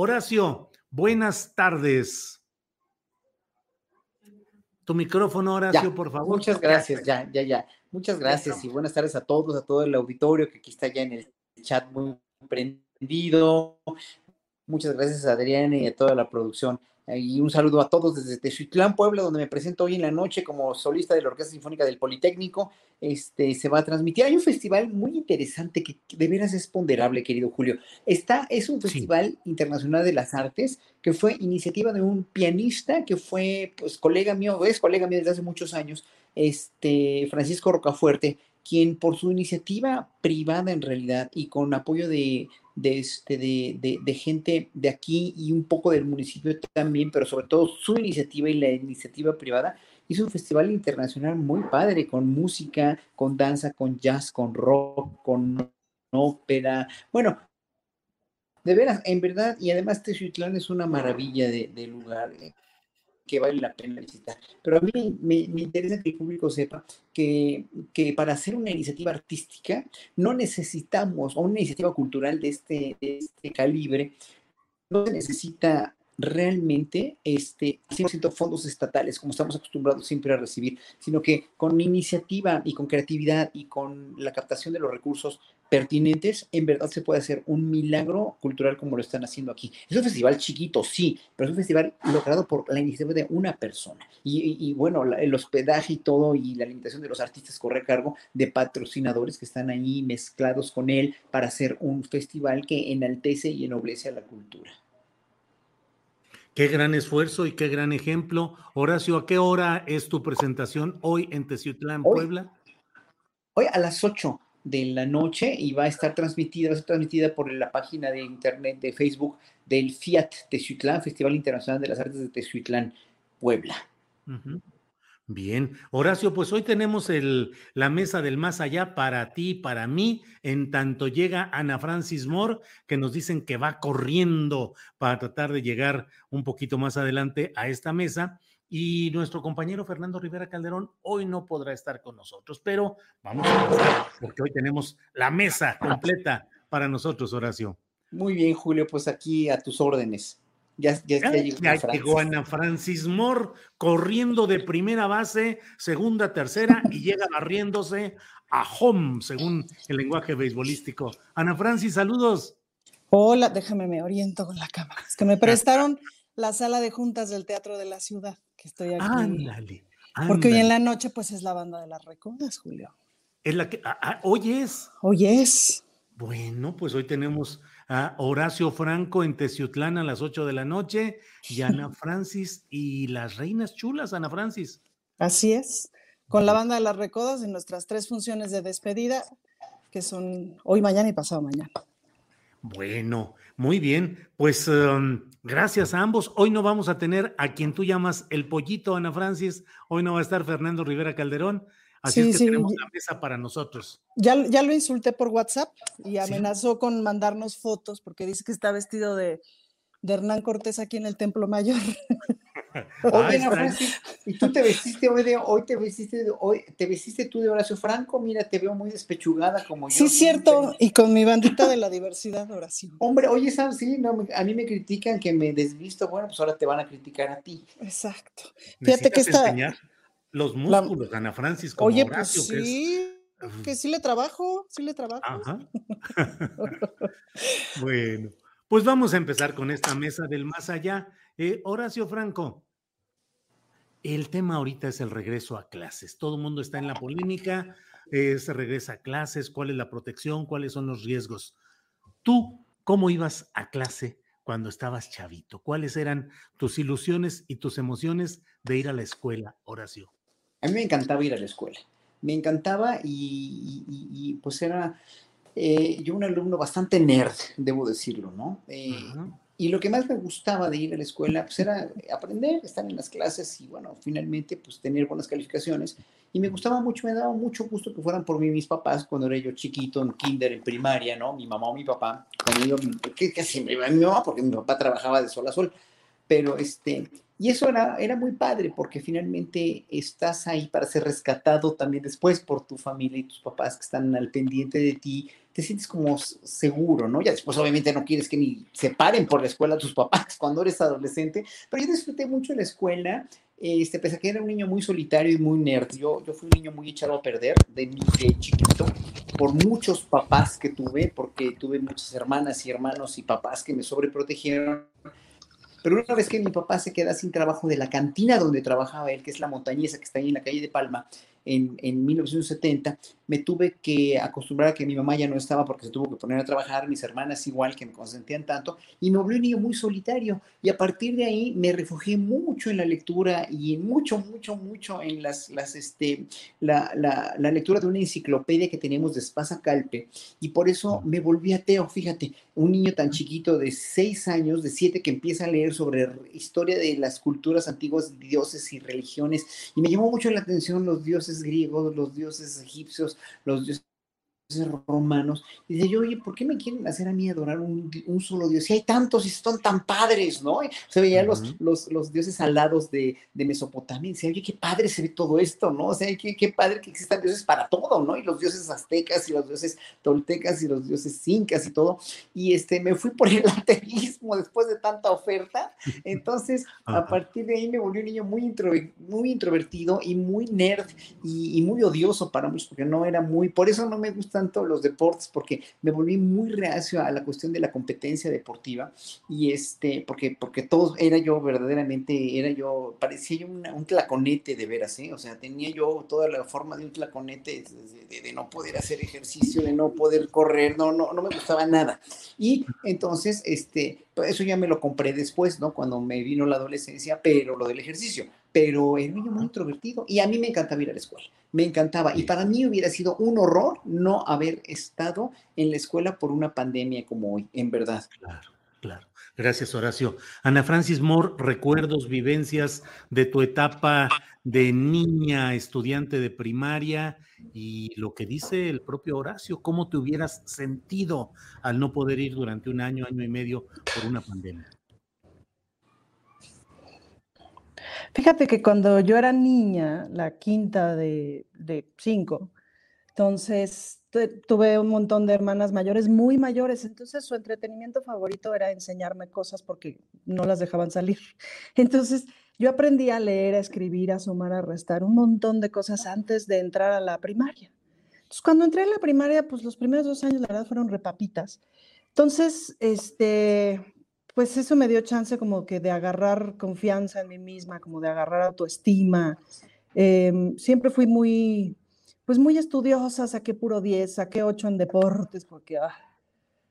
Horacio, buenas tardes. Tu micrófono, Horacio, Ya, por favor. Muchas gracias, ya, ya, ya. Muchas gracias y buenas tardes a todos, a todo el auditorio que aquí está ya en el chat muy prendido. Muchas gracias a Adrián y a toda la producción. Y un saludo a todos desde Tezuitlán, Puebla, donde me presento hoy en la noche como solista de la Orquesta Sinfónica del Politécnico. Este se va a transmitir. Hay un festival muy interesante que que de veras es ponderable, querido Julio. Está, es un Festival Internacional de las Artes que fue iniciativa de un pianista que fue pues colega mío, es colega mío desde hace muchos años, este Francisco Rocafuerte, quien por su iniciativa privada en realidad y con apoyo de, este, de, gente de aquí y un poco del municipio también, pero sobre todo su iniciativa y la iniciativa privada, hizo un festival internacional muy padre, con música, con danza, con jazz, con rock, con ópera. Bueno, de veras, en verdad, y además Tezuitlán es una maravilla de, de lugar. Que vale la pena visitar. Pero a mí me, me interesa que el público sepa que, que para hacer una iniciativa artística no necesitamos, o una iniciativa cultural de este, de este calibre, no se necesita realmente este 100% fondos estatales, como estamos acostumbrados siempre a recibir, sino que con iniciativa y con creatividad y con la captación de los recursos pertinentes, en verdad se puede hacer un milagro cultural como lo están haciendo aquí. Es un festival chiquito, sí, pero es un festival logrado por la iniciativa de una persona. Y, bueno, la- el hospedaje y todo y la limitación de los artistas corre a cargo de patrocinadores que están ahí mezclados con él para hacer un festival que enaltece y ennoblece a la cultura. Qué gran esfuerzo y qué gran ejemplo. Horacio, ¿a qué hora es tu presentación hoy en Teciutlán, Hoy. Puebla? Hoy a las 8 de la noche y va a estar transmitida, va a ser transmitida por la página de internet de Facebook del Fiat Tezuitlán, Festival Internacional de las Artes de Tezuitlán, Puebla. Bien, Horacio, pues hoy tenemos la mesa del más allá para ti, para mí, en tanto llega Ana Francis Moore, que nos dicen que va corriendo para tratar de llegar un poquito más adelante a esta mesa. Y nuestro compañero Fernando Rivera Calderón hoy no podrá estar con nosotros, pero vamos a porque hoy tenemos la mesa completa para nosotros, Horacio. Muy bien, Julio, pues aquí a tus órdenes. Ya, ya, ya llegó Ya Ana llegó Francis. Ana Francis Moore corriendo de primera base, segunda, tercera y llega barriéndose a home, según el lenguaje beisbolístico. Ana Francis, saludos. Hola, déjame me oriento con la cámara. Es que me prestaron la sala de juntas del Teatro de la Ciudad, que estoy aquí. Ándale. Porque hoy en la noche pues es la banda de las recodas, Julio. Es la que, ah, ah, hoy es. Hoy es. Bueno, pues hoy tenemos a Horacio Franco en Teciutlán a las 8 de la noche y Ana Francis y las reinas chulas, Ana Francis. Así es. Con la banda de las recodas en nuestras tres funciones de despedida, que son hoy, mañana y pasado mañana. Bueno, muy bien. Pues um, gracias a ambos. Hoy no vamos a tener a quien tú llamas el pollito, Ana Francis. Hoy no va a estar Fernando Rivera Calderón. Así Sí, es que sí. tenemos la mesa para nosotros. Ya, ya lo insulté por WhatsApp y amenazó con mandarnos fotos porque dice que está vestido de, de Hernán Cortés aquí en el Templo Mayor. Oye, Francis, y tú te vestiste hoy de, hoy te vestiste de, hoy, te vestiste tú de Horacio Franco, mira, te veo muy despechugada como yo. Sí, cierto, y con mi bandita de la diversidad, Horacio. Hombre, oye, ¿sabes? Sí, no, a mí me critican que me desvisto, bueno, pues ahora te van a criticar a ti. Exacto. Fíjate que está... los músculos, Ana Francis, como Oye, pues sí. Que sí le trabajo, sí le trabajo. Ajá. bueno, pues vamos a empezar con esta mesa del más allá. Eh, Horacio Franco, el tema ahorita es el regreso a clases. Todo el mundo está en la polémica, eh, se regresa a clases, cuál es la protección, cuáles son los riesgos. Tú, ¿cómo ibas a clase cuando estabas chavito? ¿Cuáles eran tus ilusiones y tus emociones de ir a la escuela, Horacio? A mí me encantaba ir a la escuela me encantaba y, pues era eh, yo un alumno bastante nerd, debo decirlo, ¿no? Eh, y lo que más me gustaba de ir a la escuela pues era aprender, estar en las clases y bueno, finalmente pues tener buenas calificaciones. Y me gustaba mucho, me daba mucho gusto que fueran por mí mis papás cuando era yo chiquito, en kinder, en primaria, ¿no? Mi mamá o mi papá, yo, que, que siempre iba mi mamá porque mi papá trabajaba de sol a sol, pero este, y eso era, era muy padre porque finalmente estás ahí para ser rescatado también después por tu familia y tus papás que están al pendiente de ti. Te sientes como seguro, ¿no? Ya después obviamente no quieres que ni se paren por la escuela tus papás cuando eres adolescente, pero yo disfruté mucho la escuela, este, pese a que era un niño muy solitario y muy nerd. Yo, yo fui un niño muy echado a perder de, de chiquito por muchos papás que tuve, porque tuve muchas hermanas y hermanos y papás que me sobreprotegieron pero una vez que mi papá se queda sin trabajo de la cantina donde trabajaba él, que es la montañesa que está ahí en la calle de Palma, en, en 1970, me tuve que acostumbrar a que mi mamá ya no estaba porque se tuvo que poner a trabajar, mis hermanas igual que me consentían tanto, y me volví un niño muy solitario. Y a partir de ahí me refugié mucho en la lectura y mucho, mucho, mucho en las, las, este, la, la, la lectura de una enciclopedia que tenemos de Espasa Calpe. Y por eso me volví ateo, fíjate, un niño tan chiquito de seis años, de siete, que empieza a leer sobre historia de las culturas antiguas, dioses y religiones. Y me llamó mucho la atención los dioses griegos, los dioses egipcios, los romanos, y dice yo, oye, ¿por qué me quieren hacer a mí adorar un, solo Dios? Si hay tantos y son tan padres, ¿no? Se veían los, los, los, dioses alados de, de Mesopotamia, y decía, oye, qué padre se ve todo esto, ¿no? O sea, qué, qué padre que existan dioses para todo, ¿no? Y los dioses aztecas y los dioses toltecas y los dioses incas y todo. Y este, me fui por el ateísmo después de tanta oferta. Entonces, a partir de ahí me volví un niño muy, muy introvertido y muy nerd y, y muy odioso para muchos, porque no era muy, por eso no me gusta tanto los deportes porque me volví muy reacio a la cuestión de la competencia deportiva y este, porque, porque todos, era yo verdaderamente, era yo, parecía yo un tlaconete de veras, ¿eh? O sea, tenía yo toda la forma de un tlaconete de, no poder hacer ejercicio, de no poder correr, no, no, no me gustaba nada. Y entonces, este, eso ya me lo compré después, ¿no? Cuando me vino la adolescencia, pero lo del ejercicio pero era un niño muy introvertido y a mí me encantaba ir a la escuela, me encantaba. Y para mí hubiera sido un horror no haber estado en la escuela por una pandemia como hoy, en verdad. Claro, claro. Gracias, Horacio. Ana Francis Moore, recuerdos, vivencias de tu etapa de niña, estudiante de primaria y lo que dice el propio Horacio, cómo te hubieras sentido al no poder ir durante un año, año y medio por una pandemia. Fíjate que cuando yo era niña, la quinta de, cinco, entonces tuve un montón de hermanas mayores, muy mayores, entonces su entretenimiento favorito era enseñarme cosas porque no las dejaban salir. Entonces yo aprendí a leer, a escribir, a sumar, a restar, un montón de cosas antes de entrar a la primaria. Entonces cuando entré a la primaria, pues los primeros dos años la verdad fueron repapitas. Entonces, este, pues eso me dio chance como que de agarrar confianza en mí misma, como de agarrar autoestima. Em, siempre fui muy, pues muy estudiosa, saqué puro 10, saqué 8 en deportes, porque ah,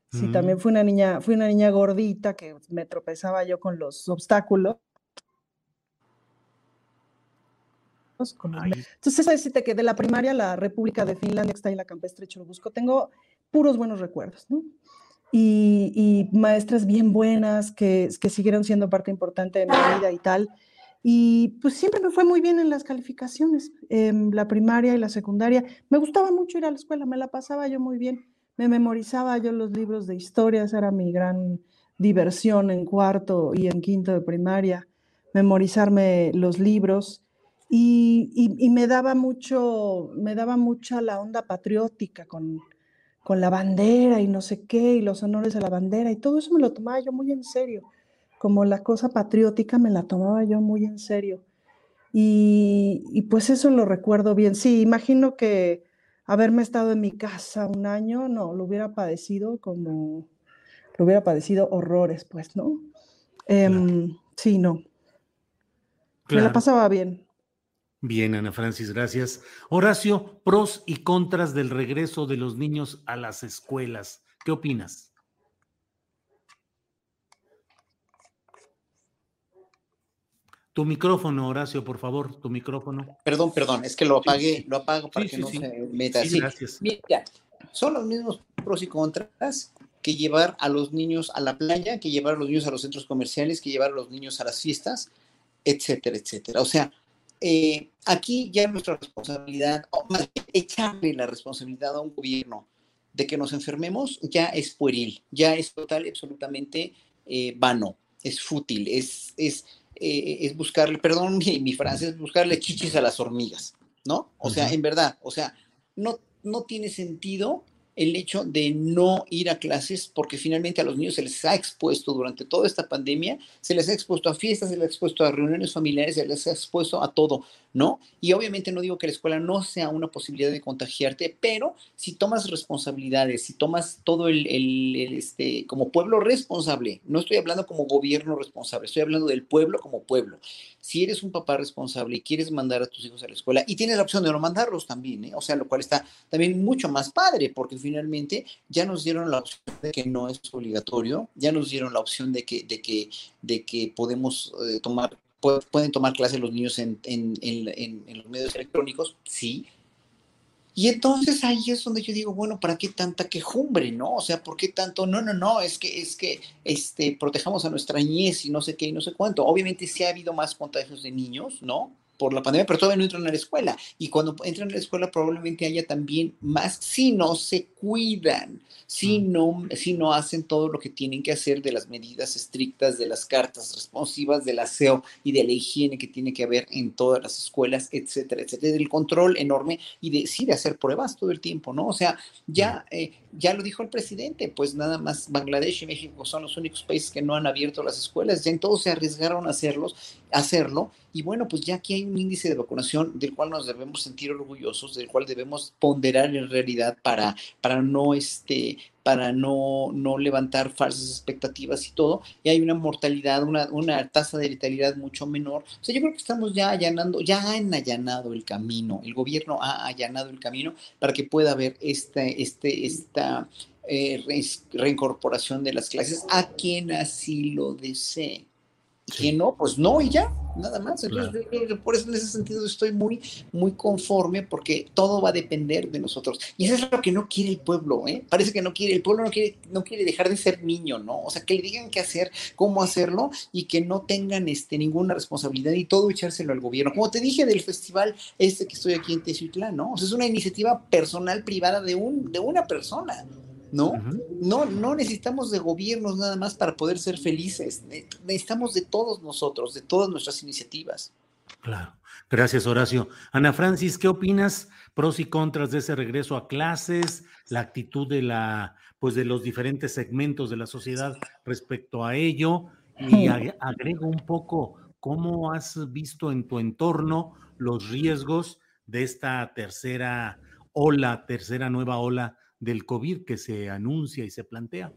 sí, también mm. fui una niña, fui una niña gordita que me tropezaba yo con los obstáculos. Entonces, decirte que de la primaria, la República de Finlandia, que está ahí en la campestre Churubusco, tengo puros buenos recuerdos, ¿no? Y, maestras bien buenas que, que siguieron siendo parte importante de mi vida y tal. Y pues siempre me fue muy bien en las calificaciones, en la primaria y la secundaria. Me gustaba mucho ir a la escuela, me la pasaba yo muy bien. Me memorizaba yo los libros de historias, era mi gran diversión en cuarto y en quinto de primaria. memorizarme los libros y, me daba mucho, me daba mucha la onda patriótica con, con la bandera y no sé qué, y los honores a la bandera, y todo eso me lo tomaba yo muy en serio, como la cosa patriótica me la tomaba yo muy en serio. Y, y pues eso lo recuerdo bien. Sí, imagino que haberme estado en mi casa un año, no, lo hubiera padecido como, lo hubiera padecido horrores, pues, ¿no? Em, sí, no. Me la pasaba bien. Bien, Ana Francis, gracias. Horacio, pros y contras del regreso de los niños a las escuelas. ¿Qué opinas? Tu micrófono, Horacio, por favor, tu micrófono. Perdón, perdón, es que lo apagué, lo apago para que no se meta. Sí, gracias. Mira, son los mismos pros y contras que llevar a los niños a la playa, que llevar a los niños a los centros comerciales, que llevar a los niños a las fiestas, etcétera, etcétera. O sea, eh, aquí ya nuestra responsabilidad, o más bien echarle la responsabilidad a un gobierno de que nos enfermemos, ya es pueril, ya es total y absolutamente eh, vano, es fútil, es, es, eh, es buscarle, perdón mi, mi, frase, es buscarle chichis a las hormigas, ¿no? O sea, en verdad, o sea, no, no tiene sentido el hecho de no ir a clases porque finalmente a los niños se les ha expuesto durante toda esta pandemia, se les ha expuesto a fiestas, se les ha expuesto a reuniones familiares, se les ha expuesto a todo, ¿no? Y obviamente no digo que la escuela no sea una posibilidad de contagiarte, pero si tomas responsabilidades, si tomas todo el, este, como pueblo responsable, no estoy hablando como gobierno responsable, estoy hablando del pueblo como pueblo. Si eres un papá responsable y quieres mandar a tus hijos a la escuela y tienes la opción de no mandarlos también, ¿eh? o sea, lo cual está también mucho más padre, porque finalmente ya nos dieron la opción de que no es obligatorio, ya nos dieron la opción de que, de que, de que podemos eh, tomar, pueden tomar clases los niños en, en, en, los medios electrónicos, sí, y entonces ahí es donde yo digo, bueno, ¿para qué tanta quejumbre, no? O sea, ¿por qué tanto? No, no, no, es que, es que, este, protejamos a nuestra niñez y no sé qué y no sé cuánto. Obviamente sí ha habido más contagios de niños, ¿no? Por la pandemia, pero todavía no entran a la escuela. Y cuando entran a la escuela probablemente haya también más si no se cuidan, si mm. no, si no hacen todo lo que tienen que hacer de las medidas estrictas, de las cartas responsivas, del aseo y de la higiene que tiene que haber en todas las escuelas, etcétera, etcétera, del control enorme y de, sí, de hacer pruebas todo el tiempo, ¿no? O sea, ya, mm. eh, ya lo dijo el presidente, pues nada más Bangladesh y México son los únicos países que no han abierto las escuelas, ya entonces se arriesgaron a hacerlos, hacerlo, y bueno, pues ya aquí hay un índice de vacunación del cual nos debemos sentir orgullosos, del cual debemos ponderar en realidad para, para no este para no, no levantar falsas expectativas y todo, y hay una mortalidad, una, una tasa de letalidad mucho menor. O sea, yo creo que estamos ya allanando, ya han allanado el camino, el gobierno ha allanado el camino para que pueda haber este, este, esta eh, reincorporación de las clases a quien así lo desee que no, pues no, y ya, nada más. Entonces, por eso en ese sentido estoy muy, muy conforme porque todo va a depender de nosotros. Y eso es lo que no quiere el pueblo, ¿eh? Parece que no quiere, el pueblo no quiere, no quiere dejar de ser niño, ¿no? O sea, que le digan qué hacer, cómo hacerlo y que no tengan este, ninguna responsabilidad y todo echárselo al gobierno. Como te dije del festival este que estoy aquí en Teziutlán, ¿no? O sea, es una iniciativa personal, privada de, un, de una persona. ¿No? No, no necesitamos de gobiernos nada más para poder ser felices. Necesitamos de todos nosotros, de todas nuestras iniciativas. Claro. Gracias, Horacio. Ana Francis, ¿qué opinas? Pros y contras de ese regreso a clases, la actitud de la, pues de los diferentes segmentos de la sociedad respecto a ello. Y agrego un poco, ¿cómo has visto en tu entorno los riesgos de esta tercera ola, tercera nueva ola del COVID que se anuncia y se plantea?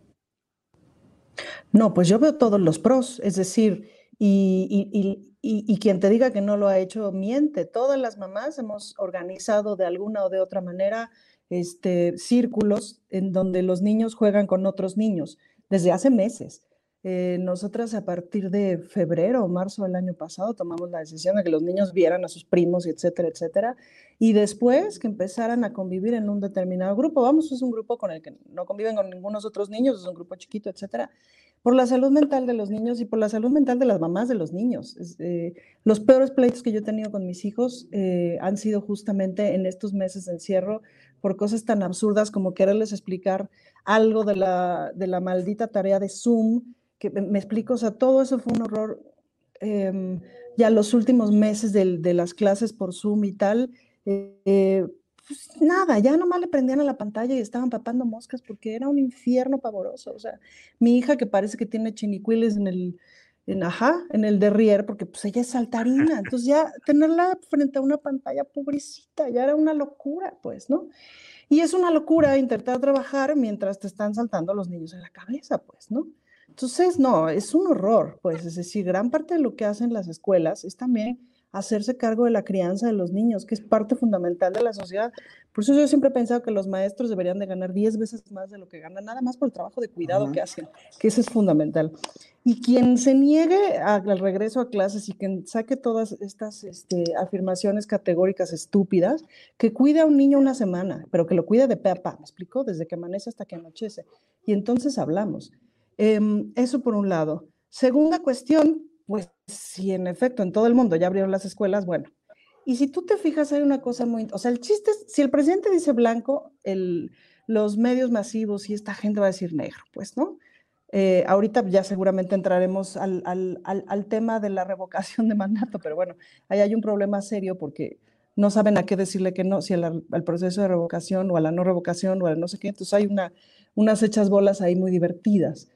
No, pues yo veo todos los pros, es decir, y, quien te diga que no lo ha hecho miente. Todas las mamás hemos organizado de alguna o de otra manera este, círculos en donde los niños juegan con otros niños desde hace meses. Eh, nosotras a partir de febrero o marzo del año pasado tomamos la decisión de que los niños vieran a sus primos, etcétera, etcétera, y después que empezaran a convivir en un determinado grupo. Vamos, es un grupo con el que no conviven con ningunos otros niños, es un grupo chiquito, etcétera, por la salud mental de los niños y por la salud mental de las mamás de los niños. Eh, los peores pleitos que yo he tenido con mis hijos eh, han sido justamente en estos meses de encierro por cosas tan absurdas como quererles explicar algo de la, de la maldita tarea de Zoom que me explico, o sea, todo eso fue un horror em, ya los últimos meses de, las clases por Zoom y tal, eh, pues nada, ya nomás le prendían a la pantalla y estaban papando moscas porque era un infierno pavoroso. O sea, mi hija que parece que tiene chinicuiles en el, en, ajá, en el derrier, porque pues ella es saltarina. Entonces ya tenerla frente a una pantalla pobrecita, ya era una locura, pues, ¿no? Y es una locura intentar trabajar mientras te están saltando los niños en la cabeza, pues, ¿no? Entonces, no, es un horror, pues, es decir, gran parte de lo que hacen las escuelas es también hacerse cargo de la crianza de los niños, que es parte fundamental de la sociedad. Por eso yo siempre he pensado que los maestros deberían de ganar 10 veces más de lo que ganan, nada más por el trabajo de cuidado que hacen, que eso es fundamental. Y quien se niegue al regreso a clases y quien saque todas estas este, afirmaciones categóricas estúpidas, que cuide a un niño una semana, pero que lo cuide de pe a pa, ¿me explico? Desde que amanece hasta que anochece. Y entonces hablamos. Em, eso por un lado. Segunda cuestión, pues si en efecto en todo el mundo ya abrieron las escuelas, bueno. Y si tú te fijas, hay una cosa muy... O sea, el chiste es, si el presidente dice blanco, el, los medios masivos y esta gente va a decir negro, pues, ¿no? Eh, ahorita ya seguramente entraremos al, al, al, tema de la revocación de mandato, pero bueno, ahí hay un problema serio porque no saben a qué decirle que no, si al, proceso de revocación o a la no revocación o a no sé qué, entonces hay una, unas hechas bolas ahí muy divertidas.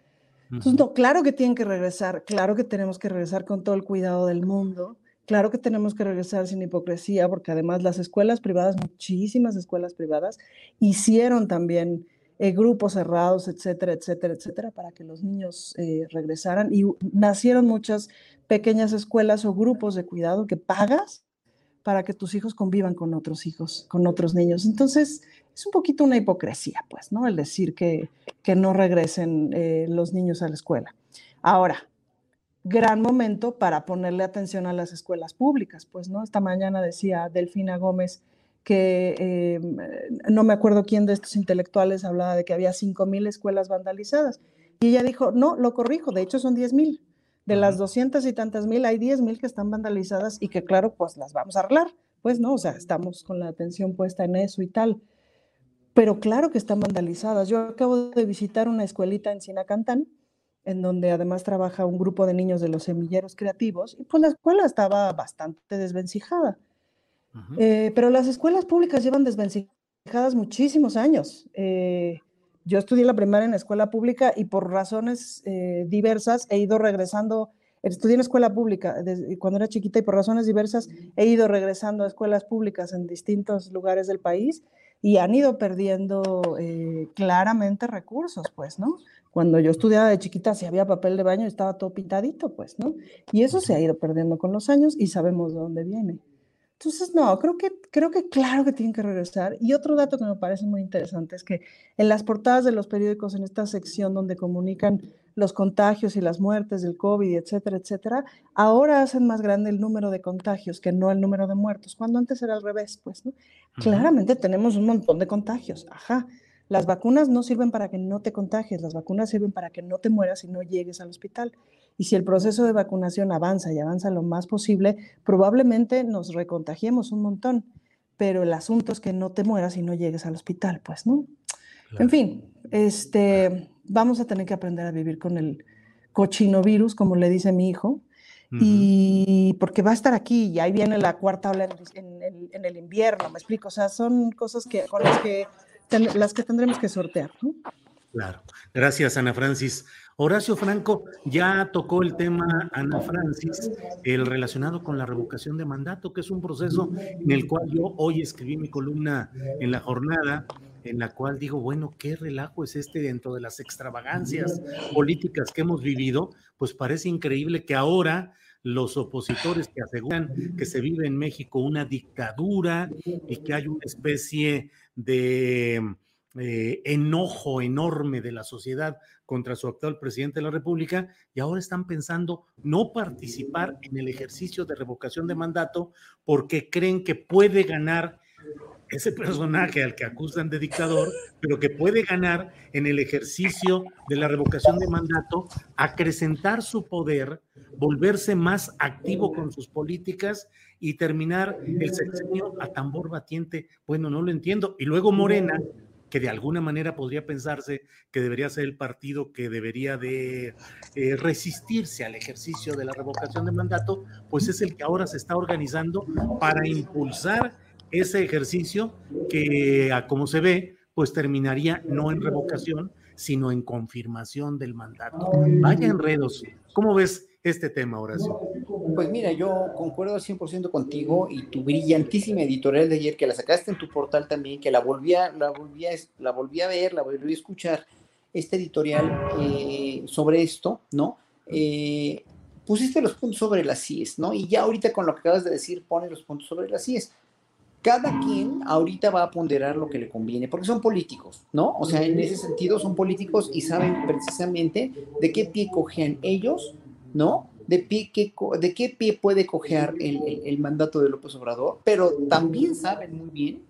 Entonces, no, claro que tienen que regresar, claro que tenemos que regresar con todo el cuidado del mundo, claro que tenemos que regresar sin hipocresía, porque además las escuelas privadas, muchísimas escuelas privadas, hicieron también eh, grupos cerrados, etcétera, etcétera, etcétera, para que los niños eh, regresaran. Y nacieron muchas pequeñas escuelas o grupos de cuidado que pagas para que tus hijos convivan con otros hijos, con otros niños. Entonces, es un poquito una hipocresía, pues, ¿no? El decir que, que no regresen eh, los niños a la escuela. Ahora, gran momento para ponerle atención a las escuelas públicas, pues, ¿no? Esta mañana decía Delfina Gómez que eh, no me acuerdo quién de estos intelectuales hablaba de que había 5.000 escuelas vandalizadas. Y ella dijo, no, lo corrijo, de hecho son 10.000. De las 200 y tantas mil, hay 10.000 que están vandalizadas y que claro, pues las vamos a arreglar. Pues no, o sea, estamos con la atención puesta en eso y tal pero claro que están vandalizadas. Yo acabo de visitar una escuelita en Sinacantán, en donde además trabaja un grupo de niños de los semilleros creativos, y pues la escuela estaba bastante desvencijada. Eh, pero las escuelas públicas llevan desvencijadas muchísimos años. Eh, yo estudié la primaria en la escuela pública y por razones eh, diversas he ido regresando, estudié en escuela pública desde, cuando era chiquita y por razones diversas he ido regresando a escuelas públicas en distintos lugares del país y han ido perdiendo eh, claramente recursos, pues, ¿no? Cuando yo estudiaba de chiquita, si había papel de baño, estaba todo pintadito, pues, ¿no? Y eso se ha ido perdiendo con los años y sabemos de dónde viene. Entonces, no, creo que, creo que claro que tienen que regresar. Y otro dato que me parece muy interesante es que en las portadas de los periódicos, en esta sección donde comunican los contagios y las muertes del COVID, etcétera, etcétera, ahora hacen más grande el número de contagios que no el número de muertos, cuando antes era al revés, pues, ¿no? Claramente tenemos un montón de contagios, ajá. Las vacunas no sirven para que no te contagies, las vacunas sirven para que no te mueras y no llegues al hospital. Y si el proceso de vacunación avanza y avanza lo más posible, probablemente nos recontagiemos un montón. Pero el asunto es que no te mueras y no llegues al hospital, pues, ¿no? En fin, este, vamos a tener que aprender a vivir con el cochino virus, como le dice mi hijo, y porque va a estar aquí y ahí viene la cuarta ola en, el invierno, me explico, o sea, son cosas que, con las que, las que tendremos que sortear. Claro, gracias Ana Francis. Horacio Franco, ya tocó el tema, Ana Francis, el relacionado con la revocación de mandato, que es un proceso en el cual yo hoy escribí mi columna en la jornada en la cual digo, bueno, qué relajo es este dentro de las extravagancias políticas que hemos vivido, pues parece increíble que ahora los opositores que aseguran que se vive en México una dictadura y que hay una especie de eh, enojo enorme de la sociedad contra su actual presidente de la República y ahora están pensando no participar en el ejercicio de revocación de mandato porque creen que puede ganar ese personaje al que acusan de dictador, pero que puede ganar en el ejercicio de la revocación de mandato, acrecentar su poder, volverse más activo con sus políticas y terminar el sexenio a tambor batiente. Bueno, no lo entiendo. Y luego Morena, que de alguna manera podría pensarse que debería ser el partido que debería de eh, resistirse al ejercicio de la revocación de mandato, pues es el que ahora se está organizando para impulsar ese ejercicio que, como se ve, pues terminaría no en revocación, sino en confirmación del mandato. Vaya enredos. ¿Cómo ves este tema, Horacio? Pues mira, yo concuerdo al 100% contigo y tu brillantísima editorial de ayer, que la sacaste en tu portal también, que la volví a, la volví la volví a ver, la volví a escuchar, este editorial eh, sobre esto, ¿no? Eh, pusiste los puntos sobre las CIES, ¿no? Y ya ahorita con lo que acabas de decir, pone los puntos sobre las CIES cada quien ahorita va a ponderar lo que le conviene, porque son políticos, ¿no? O sea, en ese sentido son políticos y saben precisamente de qué pie cojean ellos, ¿no? De, pie, qué, de qué pie puede cojear el, mandato de López Obrador, pero también saben muy bien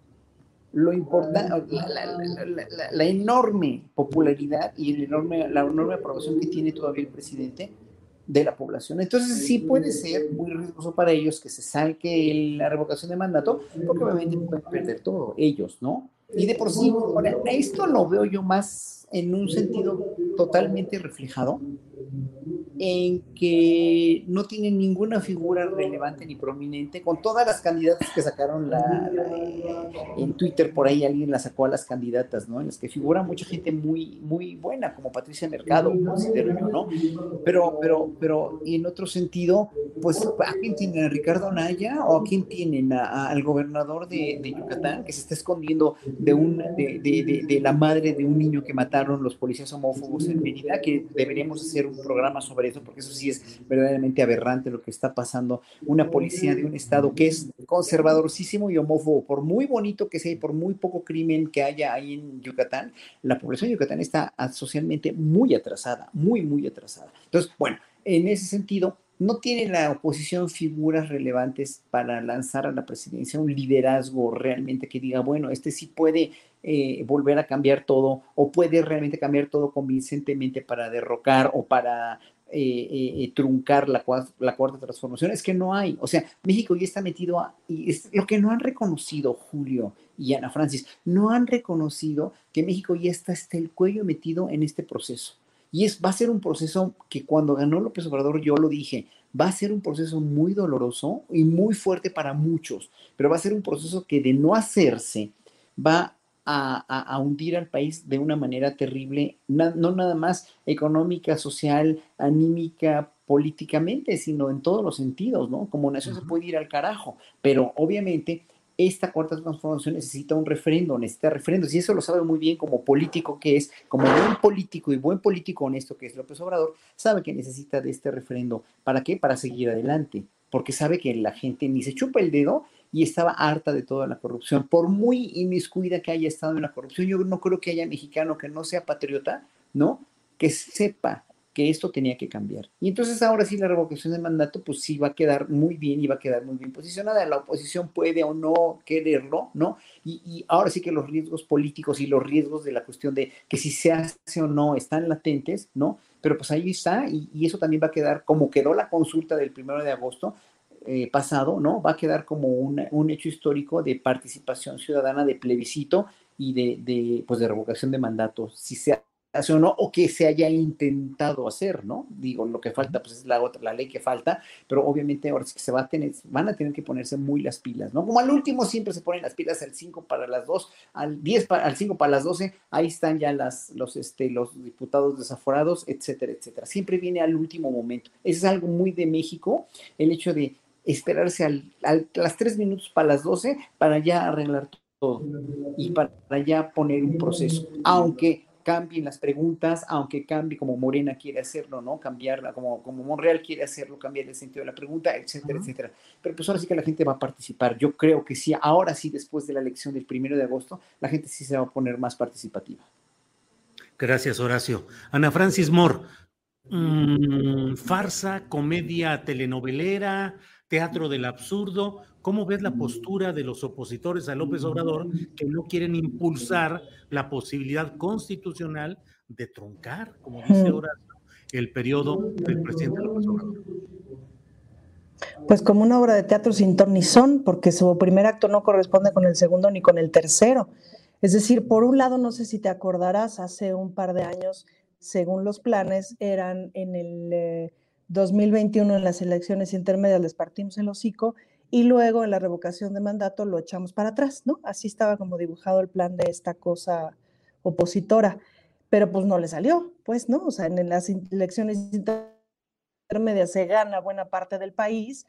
lo importante, la, enorme popularidad y la enorme aprobación que tiene todavía el presidente de la población. Entonces sí puede ser muy riesgoso para ellos que se salque la revocación de mandato, porque obviamente pueden perder todo, ellos, ¿no? Y de por sí, esto lo veo yo más en un sentido totalmente reflejado en que no tienen ninguna figura relevante ni prominente, con todas las candidatas que sacaron la, en Twitter, por ahí alguien la sacó a las candidatas, ¿no? En las que figura mucha gente muy, muy buena, como Patricia Mercado, considero yo, ¿no? Pero, pero, pero, y en otro sentido, pues, ¿a quién tienen? ¿A Ricardo Naya o a quién tienen? al gobernador de, Yucatán, que se está escondiendo de, un, de, de, de la madre de un niño que mataron los policías homófobos en Mérida, que deberíamos hacer un programa sobre eso, porque eso sí es verdaderamente aberrante lo que está pasando. Una policía de un estado que es conservadorcísimo y homófobo, por muy bonito que sea y por muy poco crimen que haya ahí en Yucatán, la población de Yucatán está socialmente muy atrasada, muy, muy atrasada. Entonces, bueno, en ese sentido, no tiene la oposición figuras relevantes para lanzar a la presidencia un liderazgo realmente que diga, bueno, este sí puede eh, volver a cambiar todo o puede realmente cambiar todo convincentemente para derrocar o para truncar la, la, cuarta transformación, es que no hay. O sea, México ya está metido a, y es lo que no han reconocido Julio y Ana Francis, no han reconocido que México ya está hasta el cuello metido en este proceso. Y es, va a ser un proceso que cuando ganó López Obrador, yo lo dije, va a ser un proceso muy doloroso y muy fuerte para muchos, pero va a ser un proceso que de no hacerse va a, hundir al país de una manera terrible, no nada más económica, social, anímica, políticamente, sino en todos los sentidos, ¿no? Como nación se puede ir al carajo, pero obviamente esta cuarta transformación necesita un referendo, necesita referendos, y eso lo sabe muy bien como político que es, como buen político y buen político honesto que es López Obrador, sabe que necesita de este referendo. ¿Para qué? Para seguir adelante, porque sabe que la gente ni se chupa el dedo y estaba harta de toda la corrupción. Por muy inmiscuida que haya estado en la corrupción, yo no creo que haya mexicano que no sea patriota, ¿no? Que sepa que esto tenía que cambiar. Y entonces ahora sí la revocación del mandato, pues sí va a quedar muy bien y va a quedar muy bien posicionada. La oposición puede o no quererlo, ¿no? Y, ahora sí que los riesgos políticos y los riesgos de la cuestión de que si se hace o no están latentes, ¿no? Pero pues ahí está y, y eso también va a quedar como quedó la consulta del primero de agosto, eh, pasado, ¿no? Va a quedar como un hecho histórico de participación ciudadana, de plebiscito y de, de, pues de revocación de mandato, si se hace o no, o que se haya intentado hacer, ¿no? Digo, lo que falta, pues es la otra, la ley que falta, pero obviamente ahora sí que se va a tener, van a tener que ponerse muy las pilas, ¿no? Como al último siempre se ponen las pilas al 5 para las 2, al 10 para, al 5 para las 12, ahí están ya las, los, este, los diputados desaforados, etcétera, etcétera. Siempre viene al último momento. Eso es algo muy de México, el hecho de esperarse al, a las tres minutos para las 12 para ya arreglar todo y para ya poner un proceso, aunque cambien las preguntas, aunque cambie como Morena quiere hacerlo, ¿no? Cambiarla, como, como Monreal quiere hacerlo, cambiar el sentido de la pregunta, etcétera, etcétera. Pero pues ahora sí que la gente va a participar. Yo creo que sí, ahora sí, después de la elección del primero de agosto, la gente sí se va a poner más participativa. Gracias, Horacio. Ana Francis Moore, mm, farsa, comedia telenovelera, teatro del absurdo. ¿Cómo ves la postura de los opositores a López Obrador que no quieren impulsar la posibilidad constitucional de truncar, como dice ahora, el periodo del presidente López Obrador? Pues como una obra de teatro sin ton ni son, porque su primer acto no corresponde con el segundo ni con el tercero. Es decir, por un lado, no sé si te acordarás, hace un par de años, según los planes, eran en el 2021 eh, en las elecciones intermedias les partimos el hocico y luego en la revocación de mandato lo echamos para atrás, ¿no? Así estaba como dibujado el plan de esta cosa opositora, pero pues no le salió, pues, ¿no? O sea, en las elecciones intermedias se gana buena parte del país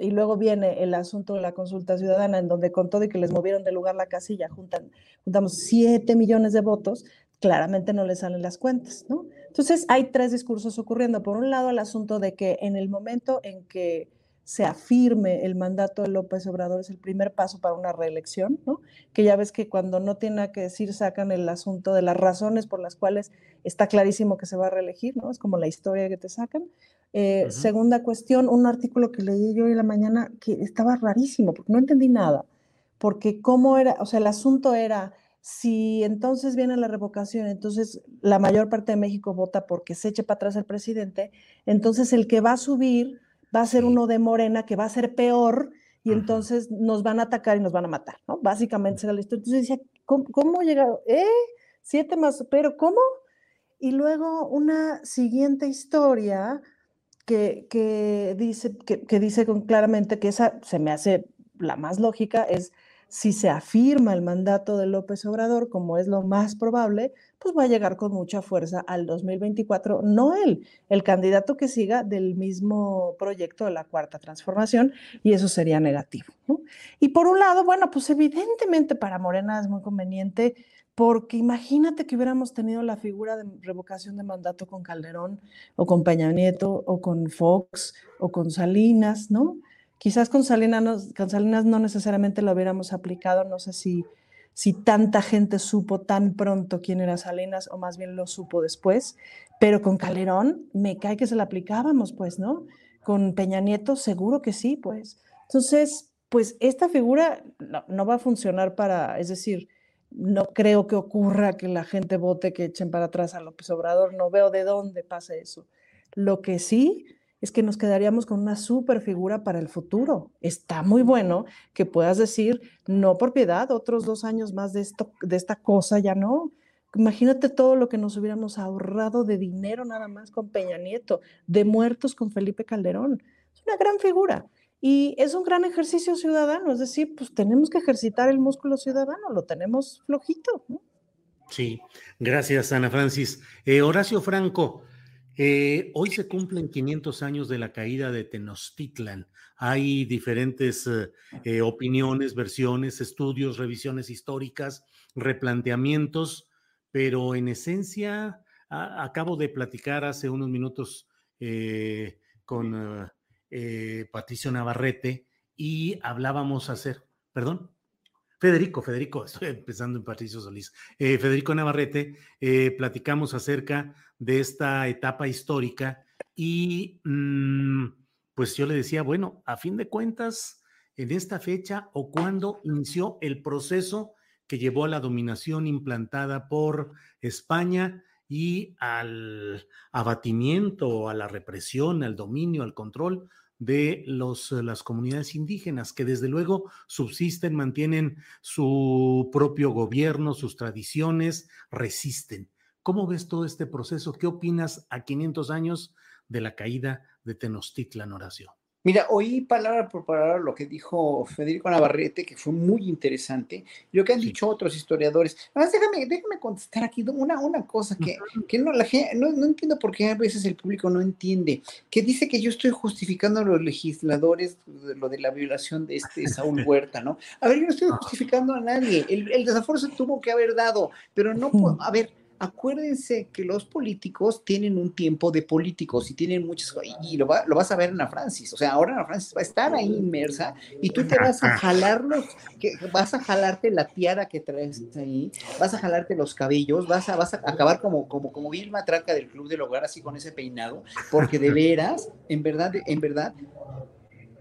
y luego viene el asunto de la consulta ciudadana, en donde con todo y que les movieron de lugar la casilla, juntan, juntamos 7 millones de votos, claramente no les salen las cuentas, ¿no? Entonces, hay tres discursos ocurriendo. Por un lado, el asunto de que en el momento en que se afirme el mandato de López Obrador es el primer paso para una reelección, ¿no? Que ya ves que cuando no tiene nada que decir sacan el asunto de las razones por las cuales está clarísimo que se va a reelegir, ¿no? Es como la historia que te sacan. Eh, segunda cuestión, un artículo que leí yo hoy en la mañana que estaba rarísimo, porque no entendí nada, porque cómo era, o sea, el asunto era, si entonces viene la revocación, entonces la mayor parte de México vota porque se eche para atrás el presidente, entonces el que va a subir va a ser uno de Morena que va a ser peor y entonces nos van a atacar y nos van a matar, ¿no? Básicamente será la historia. Entonces decía, ¿cómo, cómo llegaron? ¿Eh? Siete más, pero ¿cómo? Y luego una siguiente historia que, que dice, que, que dice con, claramente que esa se me hace la más lógica, es si se afirma el mandato de López Obrador, como es lo más probable, pues va a llegar con mucha fuerza al 2024, no él, el candidato que siga del mismo proyecto de la cuarta transformación, y eso sería negativo. Y por un lado, bueno, pues evidentemente para Morena es muy conveniente, porque imagínate que hubiéramos tenido la figura de revocación de mandato con Calderón, o con Peña Nieto, o con Fox, o con Salinas, ¿no? Quizás con Salinas, no necesariamente lo hubiéramos aplicado, no sé si, si tanta gente supo tan pronto quién era Salinas o más bien lo supo después, pero con Calderón me cae que se la aplicábamos, pues, ¿no? Con Peña Nieto seguro que sí, pues. Entonces, pues esta figura no, no va a funcionar para, es decir, no creo que ocurra que la gente vote que echen para atrás a López Obrador, no veo de dónde pasa eso. Lo que sí es que nos quedaríamos con una super figura para el futuro. Está muy bueno que puedas decir, no por piedad, otros dos años más de, esto, de esta cosa ya no. Imagínate todo lo que nos hubiéramos ahorrado de dinero nada más con Peña Nieto, de muertos con Felipe Calderón. Es una gran figura. Y es un gran ejercicio ciudadano, es decir, pues tenemos que ejercitar el músculo ciudadano, lo tenemos flojito. Sí, gracias, Ana Francis. Eh, Horacio Franco, eh, hoy se cumplen 500 años de la caída de Tenochtitlan. Hay diferentes eh, eh, opiniones, versiones, estudios, revisiones históricas, replanteamientos, pero en esencia acabo de platicar hace unos minutos con Patricio Navarrete y hablábamos hacer, perdón. Federico, Federico, estoy empezando en Patricio Solís. Federico Navarrete, platicamos acerca de esta etapa histórica y mm, pues yo le decía, bueno, a fin de cuentas, en esta fecha o cuando inició el proceso que llevó a la dominación implantada por España y al abatimiento, a la represión, al dominio, al control de los, las comunidades indígenas, que desde luego subsisten, mantienen su propio gobierno, sus tradiciones, resisten. ¿Cómo ves todo este proceso? ¿Qué opinas a 500 años de la caída de Tenochtitlan, Horacio? Mira, oí palabra por palabra lo que dijo Federico Navarrete, que fue muy interesante, lo que han dicho otros historiadores. Además, déjame, déjame contestar aquí una, una cosa que, que no, la gente, no, no, entiendo por qué a veces el público no entiende, que dice que yo estoy justificando a los legisladores lo de la violación de este Saúl Huerta, ¿no? A ver, yo no estoy justificando a nadie, el, el desaforo se tuvo que haber dado, pero no, a ver, acuérdense que los políticos tienen un tiempo de políticos y tienen muchas y lo, lo vas a ver en la Francis, o sea, ahora la Francis va a estar ahí inmersa y tú te vas a jalar los, que vas a jalarte la tiara que traes ahí, vas a jalarte los cabellos, vas a, vas a acabar como, como, como Vilma Traca del Club del Hogar, así con ese peinado, porque de veras, en verdad, en verdad,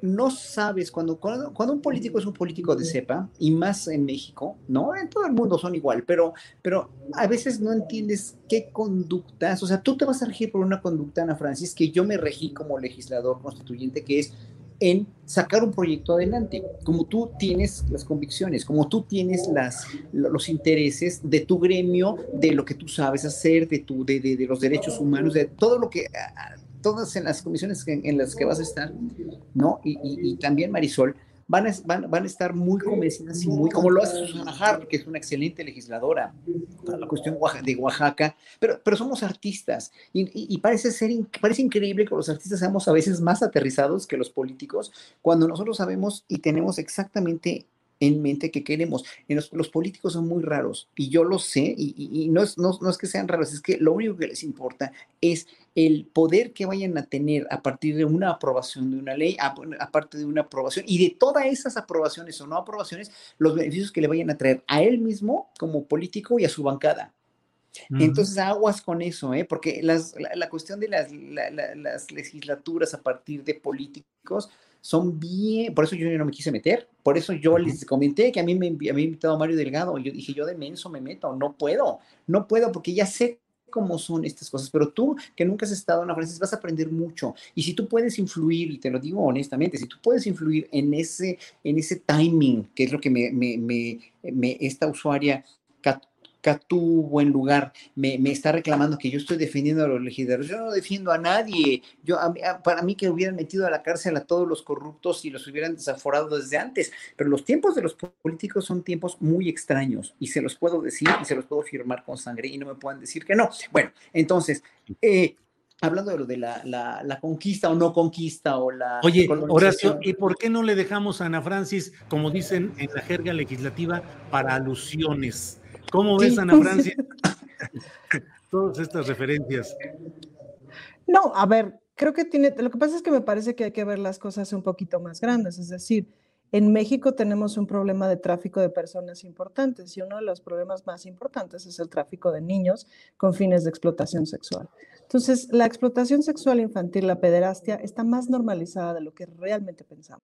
no sabes, cuando, cuando, un político es un político de cepa, y más en México, ¿no? En todo el mundo son igual, pero, pero a veces no entiendes qué conductas, o sea, tú te vas a regir por una conducta, Ana Francis, que yo me regí como legislador constituyente, que es en sacar un proyecto adelante. Como tú tienes las convicciones, como tú tienes las, los intereses de tu gremio, de lo que tú sabes hacer, de, tu, de, de, los derechos humanos, de todo lo que, todas en las comisiones en, las que vas a estar, ¿no? Y, y, y también Marisol, van a, van, van a estar muy convencidas y muy, como lo hace Susana Hart, que es una excelente legisladora para la cuestión de Oaxaca, pero, pero somos artistas y, y, parece, ser, parece increíble que los artistas seamos a veces más aterrizados que los políticos cuando nosotros sabemos y tenemos exactamente en mente que queremos. Los, los, políticos son muy raros y yo lo sé y, y no, es, no, no, es que sean raros, es que lo único que les importa es el poder que vayan a tener a partir de una aprobación de una ley, aparte de una aprobación y de todas esas aprobaciones o no aprobaciones, los beneficios que le vayan a traer a él mismo como político y a su bancada. Entonces, aguas con eso, ¿eh? porque las, la, la, cuestión de las, la, las legislaturas a partir de políticos son bien, por eso yo no me quise meter, por eso yo les comenté que a mí me, me había invitado Mario Delgado, yo dije, yo de menso me meto, no puedo, no puedo, porque ya sé cómo son estas cosas, pero tú que nunca has estado en la vas a aprender mucho. Y si tú puedes influir, y te lo digo honestamente, si tú puedes influir en ese, en ese timing, que es lo que me, me, me, me esta usuaria tu buen lugar, me, me, está reclamando que yo estoy defendiendo a los legisladores. Yo no defiendo a nadie. Yo, a, para mí que hubieran metido a la cárcel a todos los corruptos y los hubieran desaforado desde antes. Pero los tiempos de los políticos son tiempos muy extraños y se los puedo decir y se los puedo firmar con sangre y no me puedan decir que no. Bueno, entonces, eh, hablando de lo de la, la, la, conquista o no conquista o la... Oye, Horacio, ¿y por qué no le dejamos a Ana Francis, como dicen en la jerga legislativa, para alusiones? ¿Cómo ves, Ana Francia? Todas estas referencias. No, a ver, creo que tiene, lo que pasa es que me parece que hay que ver las cosas un poquito más grandes, es decir, en México tenemos un problema de tráfico de personas importantes y uno de los problemas más importantes es el tráfico de niños con fines de explotación sexual. Entonces, la explotación sexual infantil, la pederastia, está más normalizada de lo que realmente pensamos.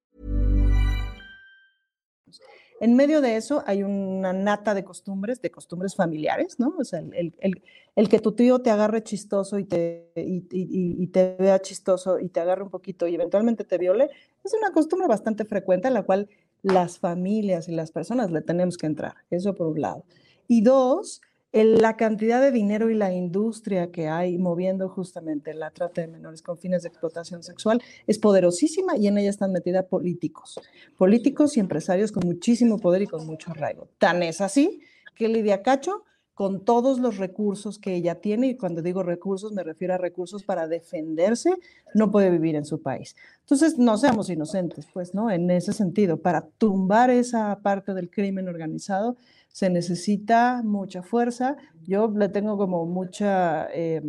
En medio de eso hay una nata de costumbres, de costumbres familiares, ¿no? O sea, el, que tu tío te agarre chistoso y te, y, te vea chistoso y te agarre un poquito y eventualmente te viole, es una costumbre bastante frecuente a la cual las familias y las personas le tenemos que entrar. Eso por un lado. Y dos, la cantidad de dinero y la industria que hay moviendo justamente la trata de menores con fines de explotación sexual es poderosísima y en ella están metidas políticos, políticos y empresarios con muchísimo poder y con mucho arraigo. Tan es así que Lidia Cacho, con todos los recursos que ella tiene, y cuando digo recursos me refiero a recursos para defenderse, no puede vivir en su país. Entonces, no seamos inocentes, pues, ¿no? En ese sentido, para tumbar esa parte del crimen organizado, se necesita mucha fuerza. Yo le tengo como mucha, eh,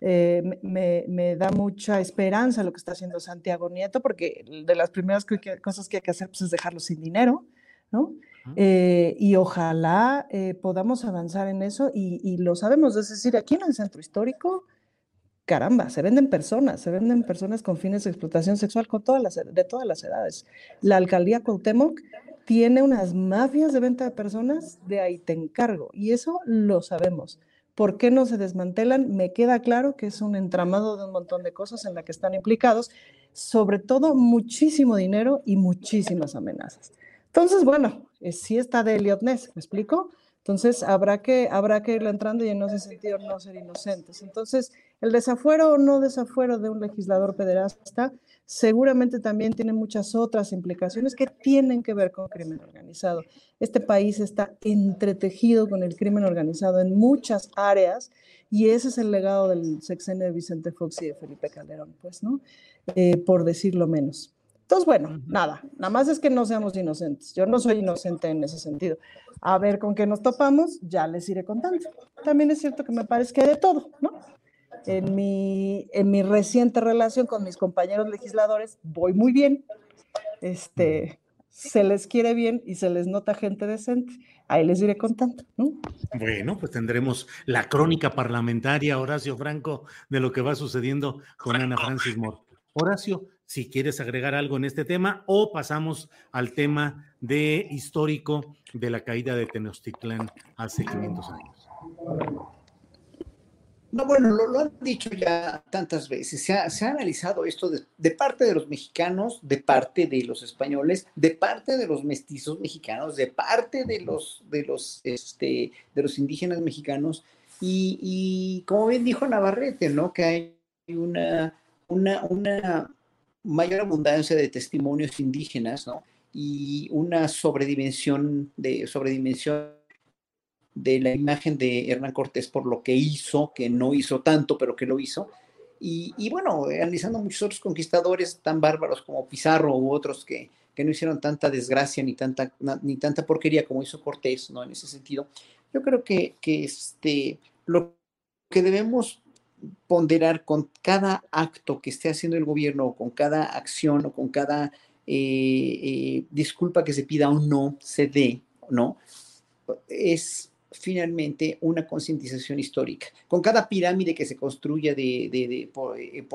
eh, me, me, da mucha esperanza lo que está haciendo Santiago Nieto, porque de las primeras cosas que hay que hacer pues, es dejarlo sin dinero, ¿no? Eh, y ojalá podamos avanzar en eso y, y, lo sabemos, es decir, aquí en el centro histórico, caramba, se venden personas, se venden personas con fines de explotación sexual con todas las, de todas las edades. La alcaldía Cuauhtémoc tiene unas mafias de venta de personas, de ahí te encargo. Y eso lo sabemos. ¿Por qué no se desmantelan? Me queda claro que es un entramado de un montón de cosas en la que están implicados, sobre todo muchísimo dinero y muchísimas amenazas. Entonces, bueno, sí está de Elliot Ness, ¿me explico? Entonces, habrá que, habrá que irle entrando y en ese sentido no ser inocentes. Entonces, el desafuero o no desafuero de un legislador pederasta seguramente también tiene muchas otras implicaciones que tienen que ver con crimen organizado. Este país está entretejido con el crimen organizado en muchas áreas y ese es el legado del sexenio de Vicente Fox y de Felipe Calderón, pues, ¿no? Eh, por decirlo menos. Entonces, bueno, nada, nada más es que no seamos inocentes. Yo no soy inocente en ese sentido. A ver con qué nos topamos, ya les iré contando. También es cierto que me parece que hay de todo, ¿no? en mi, en mi reciente relación con mis compañeros legisladores voy muy bien. Este, se les quiere bien y se les nota gente decente. Ahí les iré contando. Bueno, pues tendremos la crónica parlamentaria, Horacio Franco, de lo que va sucediendo con Ana Francis Moore. Horacio, si quieres agregar algo en este tema o pasamos al tema de histórico de la caída de Tenochtitlán hace 500 años. No, bueno, lo, han dicho ya tantas veces. Se ha, analizado esto de, parte de los mexicanos, de parte de los españoles, de parte de los mestizos mexicanos, de parte de los, de los, este, de los indígenas mexicanos. Y, como bien dijo Navarrete, ¿no? Que hay una, una mayor abundancia de testimonios indígenas, ¿no? Y una sobredimensión de sobredimensión de la imagen de Hernán Cortés por lo que hizo, que no hizo tanto, pero que lo hizo. Y, bueno, analizando muchos otros conquistadores tan bárbaros como Pizarro u otros que, que no hicieron tanta desgracia ni tanta, ni tanta porquería como hizo Cortés, ¿no? En ese sentido, yo creo que, que este, lo que debemos ponderar con cada acto que esté haciendo el gobierno, con cada acción o con cada eh, eh, disculpa que se pida o no se dé, ¿no? Es finalmente una concientización histórica. Con cada pirámide que se construya de, de, por, eh,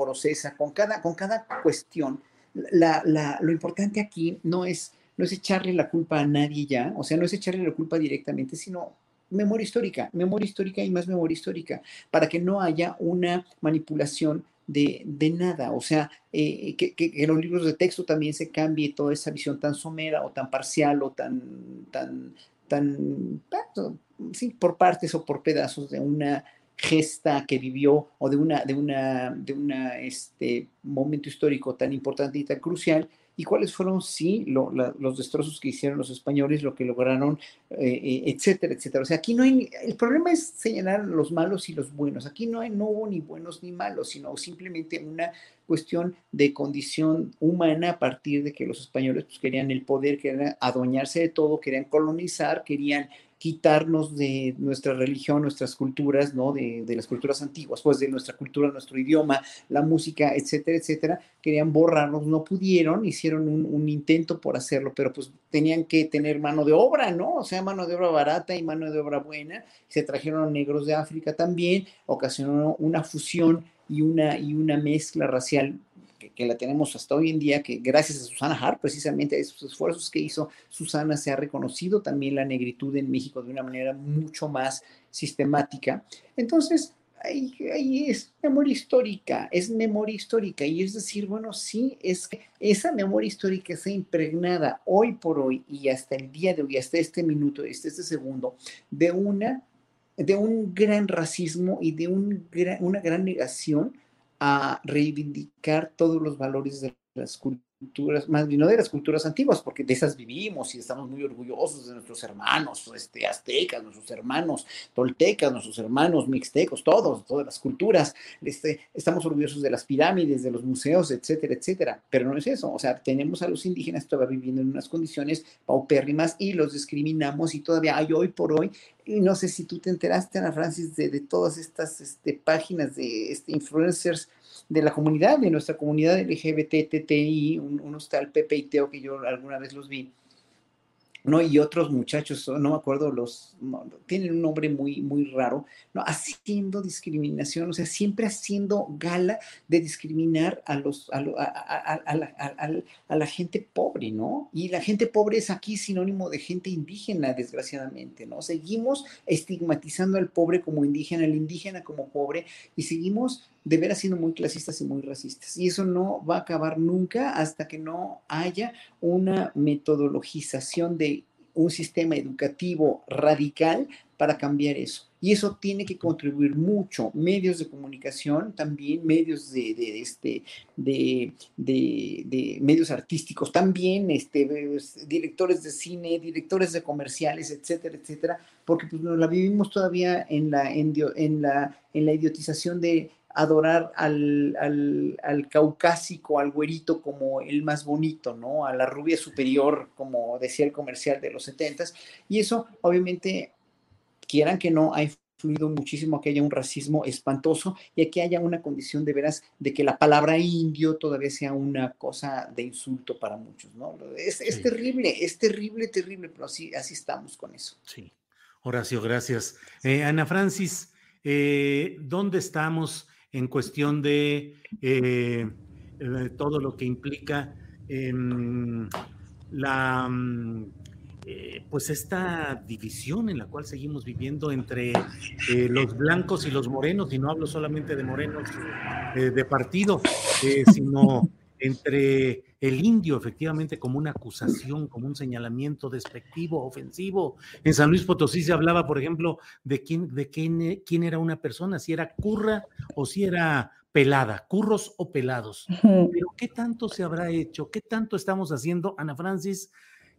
con cada, con cada cuestión, lo importante aquí no es, no es echarle la culpa a nadie ya, o sea, no es echarle la culpa directamente, sino memoria histórica, memoria histórica y más memoria histórica, para que no haya una manipulación de, de, nada. O sea, eh, que, que, los libros de texto también se cambie toda esa visión tan somera o tan parcial o tan, tan, tan, sí, por partes o por pedazos de una gesta que vivió o de una, de una, de una, este momento histórico tan importante y tan crucial y cuáles fueron, sí, los destrozos que hicieron los españoles, lo que lograron, eh, eh, etcétera, etcétera. O sea, aquí no hay, el problema es señalar los malos y los buenos. Aquí no, hay, no hubo ni buenos ni malos, sino simplemente una cuestión de condición humana a partir de que los españoles pues, querían el poder, querían adueñarse de todo, querían colonizar, querían quitarnos de nuestra religión, nuestras culturas, ¿no? De, las culturas antiguas, pues de nuestra cultura, nuestro idioma, la música, etcétera, etcétera. Querían borrarnos, no pudieron, hicieron un, intento por hacerlo, pero pues tenían que tener mano de obra, ¿no? O sea, mano de obra barata y mano de obra buena. Se trajeron negros de África también, ocasionó una fusión y una, y una mezcla racial que, la tenemos hasta hoy en día, que gracias a Susana Hart, precisamente a esos esfuerzos que hizo Susana, se ha reconocido también la negritud en México de una manera mucho más sistemática. Entonces, ahí, ahí, es memoria histórica, es memoria histórica. Y es decir, bueno, sí, es que esa memoria histórica está impregnada hoy por hoy y hasta el día de hoy, hasta este minuto, hasta este segundo, de una de un gran racismo y de un una gran negación a reivindicar todos los valores de las culturas, más bien no de las culturas antiguas, porque de esas vivimos y estamos muy orgullosos de nuestros hermanos este, aztecas, nuestros hermanos toltecas, nuestros hermanos mixtecos, todos, todas las culturas. Este, estamos orgullosos de las pirámides, de los museos, etcétera, etcétera. Pero no es eso. O sea, tenemos a los indígenas todavía viviendo en unas condiciones paupérrimas y los discriminamos y todavía hay hoy por hoy y no sé si tú te enteraste, Ana Francis, de, de todas estas este, páginas de este, influencers de la comunidad, de nuestra comunidad LGBT, TTI, un, unos tal Pepe y Teo que yo alguna vez los vi, ¿no? Y otros muchachos, no me acuerdo, los tienen un nombre muy, muy raro, ¿no? Haciendo discriminación, o sea, siempre haciendo gala de discriminar a los, a, a, la, gente pobre, ¿no? Y la gente pobre es aquí sinónimo de gente indígena, desgraciadamente, ¿no? Seguimos estigmatizando al pobre como indígena, al indígena como pobre, y seguimos de veras siendo muy clasistas y muy racistas. Y eso no va a acabar nunca hasta que no haya una metodologización de un sistema educativo radical para cambiar eso. Y eso tiene que contribuir mucho. Medios de comunicación, también medios de, este, de, de, medios artísticos, también este, directores de cine, directores de comerciales, etcétera, etcétera, porque pues, la vivimos todavía en la, en, en la, en la idiotización de adorar al, al, caucásico, al güerito como el más bonito, ¿no? A la rubia superior, como decía el comercial de los setentas. Y eso, obviamente, quieran que no, ha influido muchísimo a que haya un racismo espantoso y a que haya una condición de veras de que la palabra indio todavía sea una cosa de insulto para muchos, ¿no? Es, terrible, es terrible, terrible, pero así, así estamos con eso. Sí. Horacio, gracias. Eh, Ana Francis, eh, ¿dónde estamos? En cuestión de eh, eh, todo lo que implica em, la mm, eh, pues esta división en la cual seguimos viviendo entre los blancos y los morenos, y no hablo solamente de morenos de partido, sino entre el indio efectivamente como una acusación, como un señalamiento despectivo, ofensivo. En San Luis Potosí se hablaba, por ejemplo, de quién, de quién, quién era una persona, si era curra o si era pelada, curros o pelados. Pero ¿qué tanto se habrá hecho? ¿Qué tanto estamos haciendo, Ana Francis?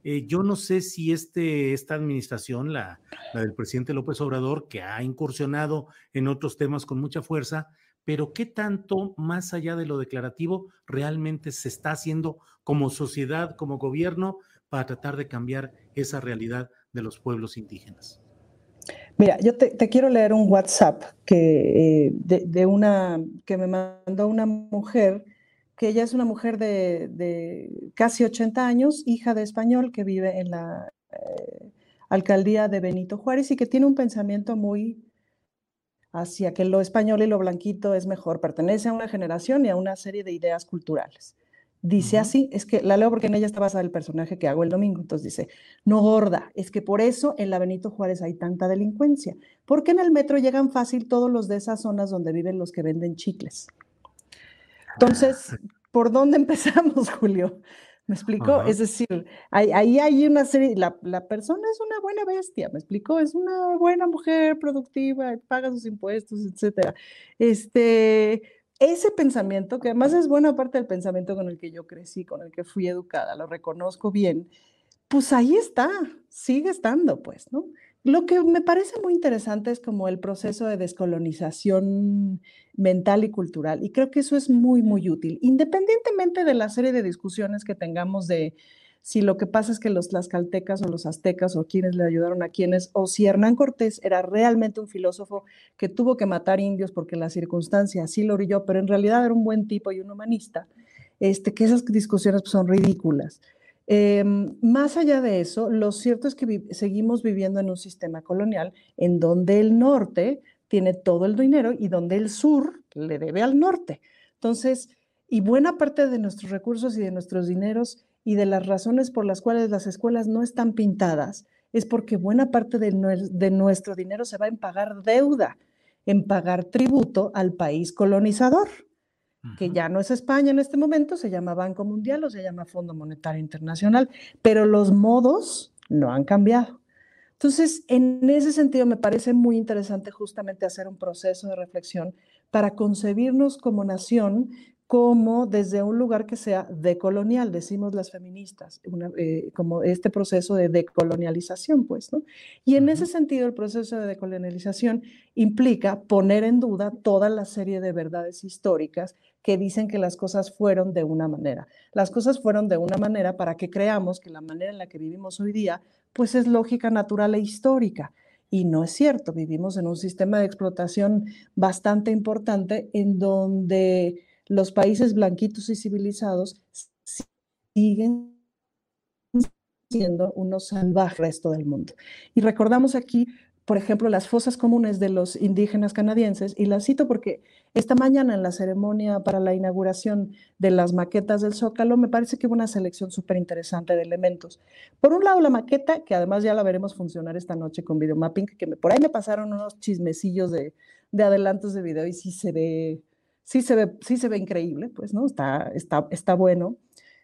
Eh, yo no sé si este, esta administración, la, la del presidente López Obrador, que ha incursionado en otros temas con mucha fuerza, pero ¿qué tanto, más allá de lo declarativo, realmente se está haciendo como sociedad, como gobierno, para tratar de cambiar esa realidad de los pueblos indígenas? Mira, yo te, quiero leer un WhatsApp que, eh, de, una, que me mandó una mujer, que ella es una mujer de, casi 80 años, hija de español, que vive en la eh, alcaldía de Benito Juárez y que tiene un pensamiento muy hacia que lo español y lo blanquito es mejor, pertenece a una generación y a una serie de ideas culturales. Dice así, es que la leo porque en ella está basada el personaje que hago el domingo, entonces dice, no gorda, es que por eso en la Benito Juárez hay tanta delincuencia, porque en el metro llegan fácil todos los de esas zonas donde viven los que venden chicles. Entonces. ¿por dónde empezamos, Julio? ¿Me explico? Es decir, ahí, hay una serie, la, persona es una buena bestia, ¿me explico? Es una buena mujer productiva, paga sus impuestos, etcétera. Este, ese pensamiento, que además es buena parte del pensamiento con el que yo crecí, con el que fui educada, lo reconozco bien, pues ahí está, sigue estando, pues, ¿no? Lo que me parece muy interesante es como el proceso de descolonización mental y cultural, y creo que eso es muy, muy útil, independientemente de la serie de discusiones que tengamos de si lo que pasa es que los tlaxcaltecas o los aztecas o quienes le ayudaron a quienes, o si Hernán Cortés era realmente un filósofo que tuvo que matar indios porque la circunstancia así lo orilló, pero en realidad era un buen tipo y un humanista, este, que esas discusiones son ridículas. Em, más allá de eso, lo cierto es que seguimos viviendo en un sistema colonial en donde el norte tiene todo el dinero y donde el sur le debe al norte. Entonces, y buena parte de nuestros recursos y de nuestros dineros y de las razones por las cuales las escuelas no están pintadas es porque buena parte de, de nuestro dinero se va en pagar deuda, en pagar tributo al país colonizador que ya no es España en este momento, se llama Banco Mundial o se llama Fondo Monetario Internacional, pero los modos no han cambiado. Entonces, en ese sentido, me parece muy interesante justamente hacer un proceso de reflexión para concebirnos como nación como desde un lugar que sea decolonial, decimos las feministas, eh, como este proceso de decolonialización, pues, ¿no? Y en ese sentido, el proceso de decolonialización implica poner en duda toda la serie de verdades históricas que dicen que las cosas fueron de una manera. Las cosas fueron de una manera para que creamos que la manera en la que vivimos hoy día, pues es lógica, natural e histórica. Y no es cierto, vivimos en un sistema de explotación bastante importante en donde los países blanquitos y civilizados siguen siendo unos salvajes resto del mundo. Y recordamos aquí por ejemplo, las fosas comunes de los indígenas canadienses, y las cito porque esta mañana en la ceremonia para la inauguración de las maquetas del Zócalo, me parece que hubo una selección súper interesante de elementos. Por un lado, la maqueta, que además ya la veremos funcionar esta noche con videomapping, que por ahí me pasaron unos chismecillos de, de adelantos de video y sí se ve, sí se ve, sí se ve increíble, pues, ¿no? Está, está, está bueno.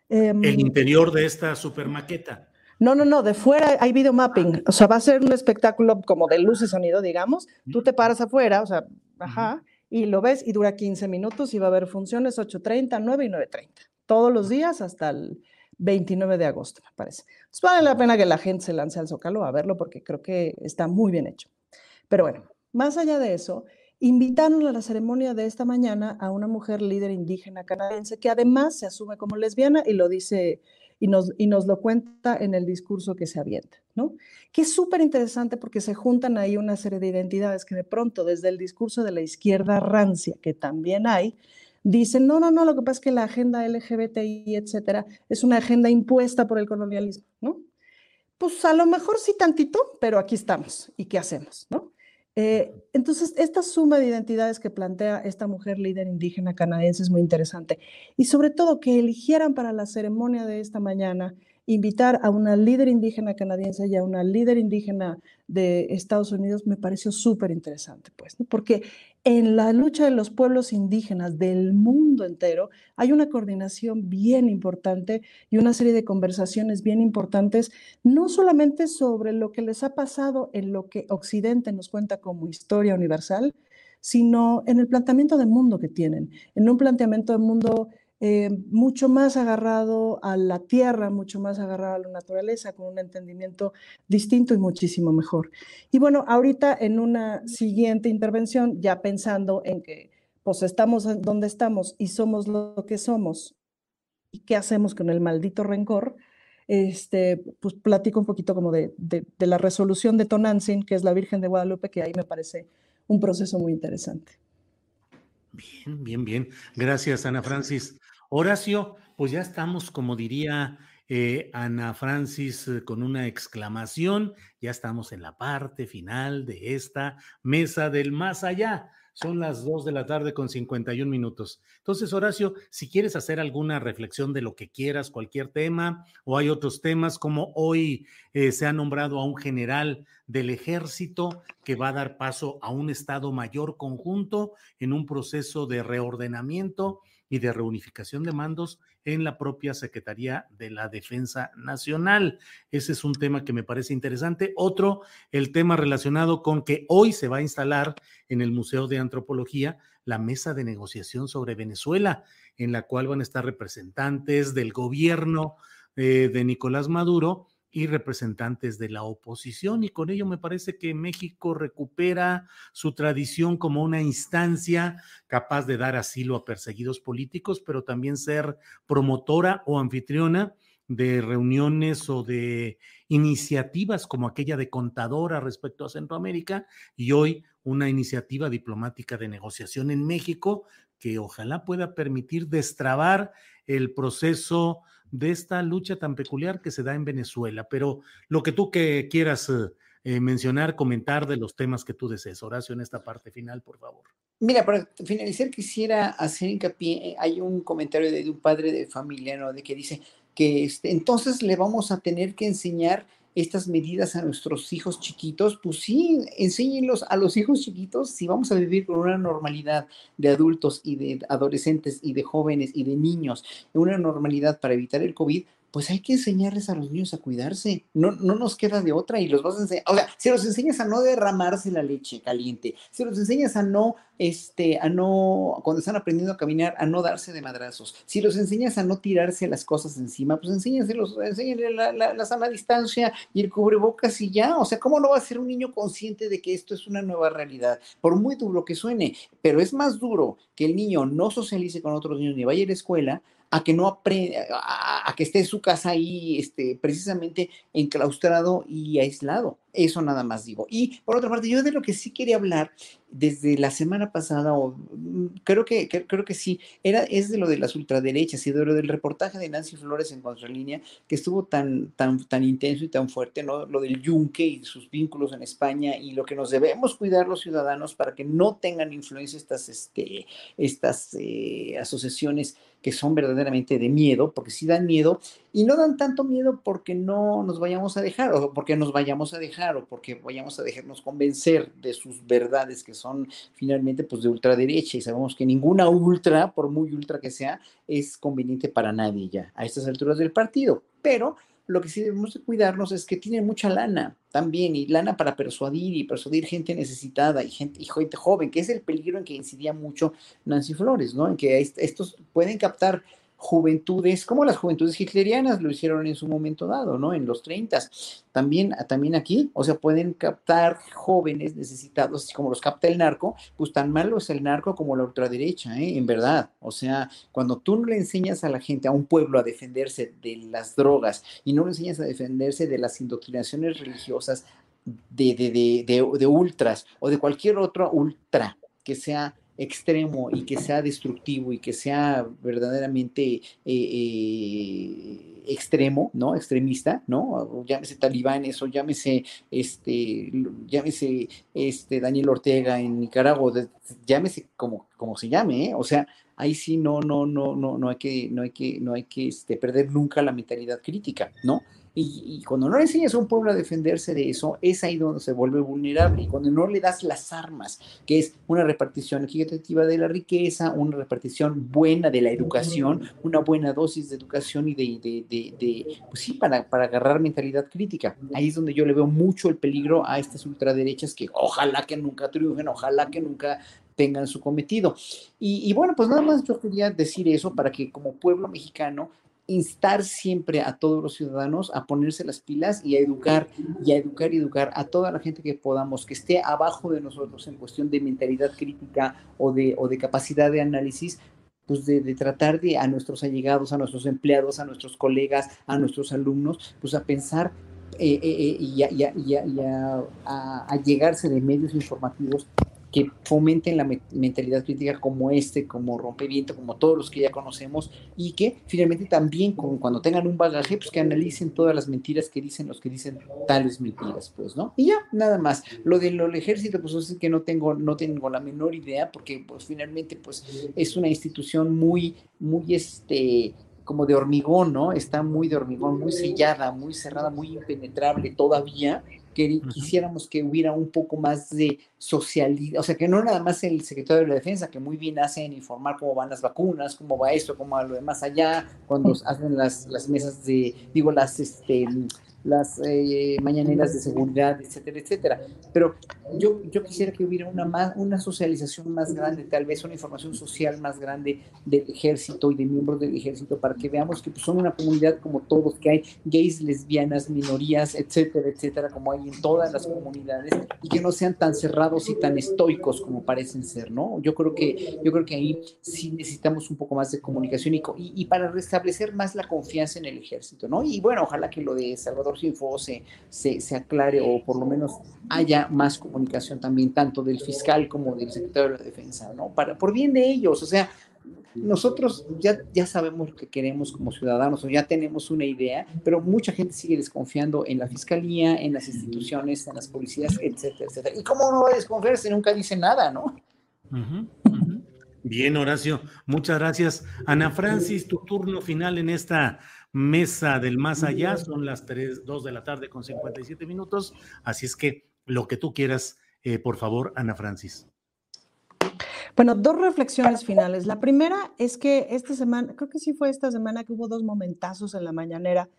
Em, El interior de esta super maqueta. No, no, no, de fuera hay video mapping. O sea, va a ser un espectáculo como de luz y sonido, digamos. Tú te paras afuera, o sea, ajá, y lo ves y dura 15 minutos y va a haber funciones 8.30, 9 y 9.30. Todos los días hasta el 29 de agosto, me parece. Entonces vale la pena que la gente se lance al Zócalo a verlo porque creo que está muy bien hecho. Pero bueno, más allá de eso, invitaron a la ceremonia de esta mañana a una mujer líder indígena canadiense que además se asume como lesbiana y lo dice y nos, y nos lo cuenta en el discurso que se avienta, ¿no? Que es súper interesante porque se juntan ahí una serie de identidades que de pronto desde el discurso de la izquierda rancia, que también hay, dicen, no, no, no, lo que pasa es que la agenda LGBTI, etcétera, es una agenda impuesta por el colonialismo, ¿no? Pues a lo mejor sí tantito, pero aquí estamos. ¿Y qué hacemos, no? Eh, entonces, esta suma de identidades que plantea esta mujer líder indígena canadiense es muy interesante. Y sobre todo que eligieran para la ceremonia de esta mañana invitar a una líder indígena canadiense y a una líder indígena de Estados Unidos me pareció súper interesante, pues, porque en la lucha de los pueblos indígenas del mundo entero hay una coordinación bien importante y una serie de conversaciones bien importantes, no solamente sobre lo que les ha pasado en lo que Occidente nos cuenta como historia universal, sino en el planteamiento de mundo que tienen, en un planteamiento de mundo eh, mucho más agarrado a la tierra, mucho más agarrado a la naturaleza, con un entendimiento distinto y muchísimo mejor. Y bueno, ahorita en una siguiente intervención, ya pensando en que pues estamos donde estamos y somos lo que somos, ¿y qué hacemos con el maldito rencor? Este, pues platico un poquito como de, la resolución de Tonantzin, que es la Virgen de Guadalupe, que ahí me parece un proceso muy interesante. Bien, bien, bien. Gracias, Ana Francis. Horacio, pues ya estamos, como diría eh, Ana Francis, eh, con una exclamación, ya estamos en la parte final de esta mesa del más allá. Son las 2 de la tarde con 51 minutos. Entonces, Horacio, si quieres hacer alguna reflexión de lo que quieras, cualquier tema, o hay otros temas, como hoy eh, se ha nombrado a un general del ejército que va a dar paso a un Estado mayor conjunto en un proceso de reordenamiento y de reunificación de mandos en la propia Secretaría de la Defensa Nacional. Ese es un tema que me parece interesante. Otro, el tema relacionado con que hoy se va a instalar en el Museo de Antropología la mesa de negociación sobre Venezuela, en la cual van a estar representantes del gobierno eh, de Nicolás Maduro y representantes de la oposición y con ello me parece que México recupera su tradición como una instancia capaz de dar asilo a perseguidos políticos, pero también ser promotora o anfitriona de reuniones o de iniciativas como aquella de contadora respecto a Centroamérica y hoy una iniciativa diplomática de negociación en México que ojalá pueda permitir destrabar el proceso de esta lucha tan peculiar que se da en Venezuela. Pero lo que tú que quieras eh, eh, mencionar, comentar de los temas que tú desees. Horacio, en esta parte final, por favor. Mira, para finalizar quisiera hacer hincapié, hay un comentario de, un padre de familia, ¿no? De que dice que este, entonces le vamos a tener que enseñar estas medidas a nuestros hijos chiquitos, pues sí, enséñenlos a los hijos chiquitos si vamos a vivir con una normalidad de adultos y de adolescentes y de jóvenes y de niños, una normalidad para evitar el COVID, pues hay que enseñarles a los niños a cuidarse. No, no nos queda de otra y los vas a enseñar. O sea, si los enseñas a no derramarse la leche caliente, si los enseñas a no, este, a no, cuando están aprendiendo a caminar, a no darse de madrazos, si los enseñas a no tirarse las cosas encima, pues enséñaselos, enséñale la, la, la sana distancia y el cubrebocas y ya. O sea, ¿cómo no va a ser un niño consciente de que esto es una nueva realidad? Por muy duro que suene, pero es más duro que el niño no socialice con otros niños ni vaya a la escuela a que no aprenda, a, que esté en su casa ahí, este, precisamente enclaustrado y aislado. Eso nada más digo. Y por otra parte, yo de lo que sí quería hablar desde la semana pasada, o mm, creo que, creo que sí, era, es de lo de las ultraderechas y de lo del reportaje de Nancy Flores en Contralínea, que estuvo tan, tan, tan intenso y tan fuerte, ¿no? Lo del yunque y sus vínculos en España y lo que nos debemos cuidar los ciudadanos para que no tengan influencia estas, este, estas eh, asociaciones que son verdaderamente de miedo, porque sí dan miedo, y no dan tanto miedo porque no nos vayamos a dejar, o porque nos vayamos a dejar, o porque vayamos a dejarnos convencer de sus verdades que son finalmente pues de ultraderecha, y sabemos que ninguna ultra, por muy ultra que sea, es conveniente para nadie ya a estas alturas del partido. Pero lo que sí debemos de cuidarnos es que tienen mucha lana también, y lana para persuadir y persuadir gente necesitada y gente, y gente joven, que es el peligro en que incidía mucho Nancy Flores, ¿no? En que estos pueden captar juventudes, como las juventudes hitlerianas lo hicieron en su momento dado, ¿no? En los 30. También, también aquí, o sea, pueden captar jóvenes necesitados, como los capta el narco, pues tan malo es el narco como la ultraderecha, ¿eh? En verdad. O sea, cuando tú no le enseñas a la gente, a un pueblo, a defenderse de las drogas y no le enseñas a defenderse de las indoctrinaciones religiosas de, de, de, de ultras o de cualquier otro ultra que sea extremo y que sea destructivo y que sea verdaderamente eh, eh, extremo, ¿no? Extremista, ¿no? Llámese talibanes o llámese, este, llámese, este, Daniel Ortega en Nicaragua, llámese como, como se llame, ¿eh? O sea, ahí sí no, no, no, no, no hay que, no hay que, no hay que este, perder nunca la mentalidad crítica, ¿no? Y, cuando no le enseñas a un pueblo a defenderse de eso, es ahí donde se vuelve vulnerable. Y cuando no le das las armas, que es una repartición equitativa de la riqueza, una repartición buena de la educación, una buena dosis de educación y de, de, de, pues sí, para, para agarrar mentalidad crítica. Ahí es donde yo le veo mucho el peligro a estas ultraderechas que ojalá que nunca triunfen, ojalá que nunca tengan su cometido. Y, y, bueno, pues nada más yo quería decir eso para que como pueblo mexicano instar siempre a todos los ciudadanos a ponerse las pilas y a educar y a educar y educar a toda la gente que podamos, que esté abajo de nosotros en cuestión de mentalidad crítica o de, o de capacidad de análisis, pues de, tratar de a nuestros allegados, a nuestros empleados, a nuestros colegas, a nuestros alumnos, pues a pensar eh, eh, eh, y, a, llegarse de medios informativos que fomenten la mentalidad crítica como este, como Rompeviento, como todos los que ya conocemos, y que finalmente también cuando tengan un bagaje, pues que analicen todas las mentiras que dicen los que dicen tales mentiras, pues, ¿no? Y ya, nada más. Lo del ejército, pues es que no tengo, no tengo la menor idea, porque pues finalmente, pues, es una institución muy, muy, este, como de hormigón, ¿no? Está muy de hormigón, muy sellada, muy cerrada, muy impenetrable todavía, que quisiéramos que hubiera un poco más de socialidad, o sea, que no nada más el secretario de la defensa, que muy bien hace en informar cómo van las vacunas, cómo va esto, cómo va lo demás allá, cuando hacen las, las mesas de, digo, las, este, las eh, mañaneras de seguridad, etcétera, etcétera. Pero yo, yo quisiera que hubiera una, más, una socialización más grande, tal vez una información social más grande del ejército y de miembros del ejército para que veamos que pues, son una comunidad como todos, que hay gays, lesbianas, minorías, etcétera, etcétera, como hay en todas las comunidades y que no sean tan cerrados y tan estoicos como parecen ser, ¿no? Yo creo que, yo creo que ahí sí necesitamos un poco más de comunicación y, y, para restablecer más la confianza en el ejército, ¿no? Y bueno, ojalá que lo de Salvador Info se, se, aclare o por lo menos haya más comunicación también, tanto del fiscal como del secretario de la defensa, ¿no? Para, por bien de ellos, o sea, nosotros ya, ya sabemos lo que queremos como ciudadanos o ya tenemos una idea, pero mucha gente sigue desconfiando en la fiscalía, en las instituciones, en las policías, etcétera, etcétera. ¿Y cómo no va a desconfiar si nunca dice nada, no? Bien, Horacio, muchas gracias. Ana Francis, tu turno final en esta mesa del más allá. Son las 3, 2 de la tarde con 57 minutos. Así es que lo que tú quieras, eh, por favor, Ana Francis. Bueno, dos reflexiones finales. La primera es que esta semana, creo que sí fue esta semana que hubo dos momentazos en la mañanera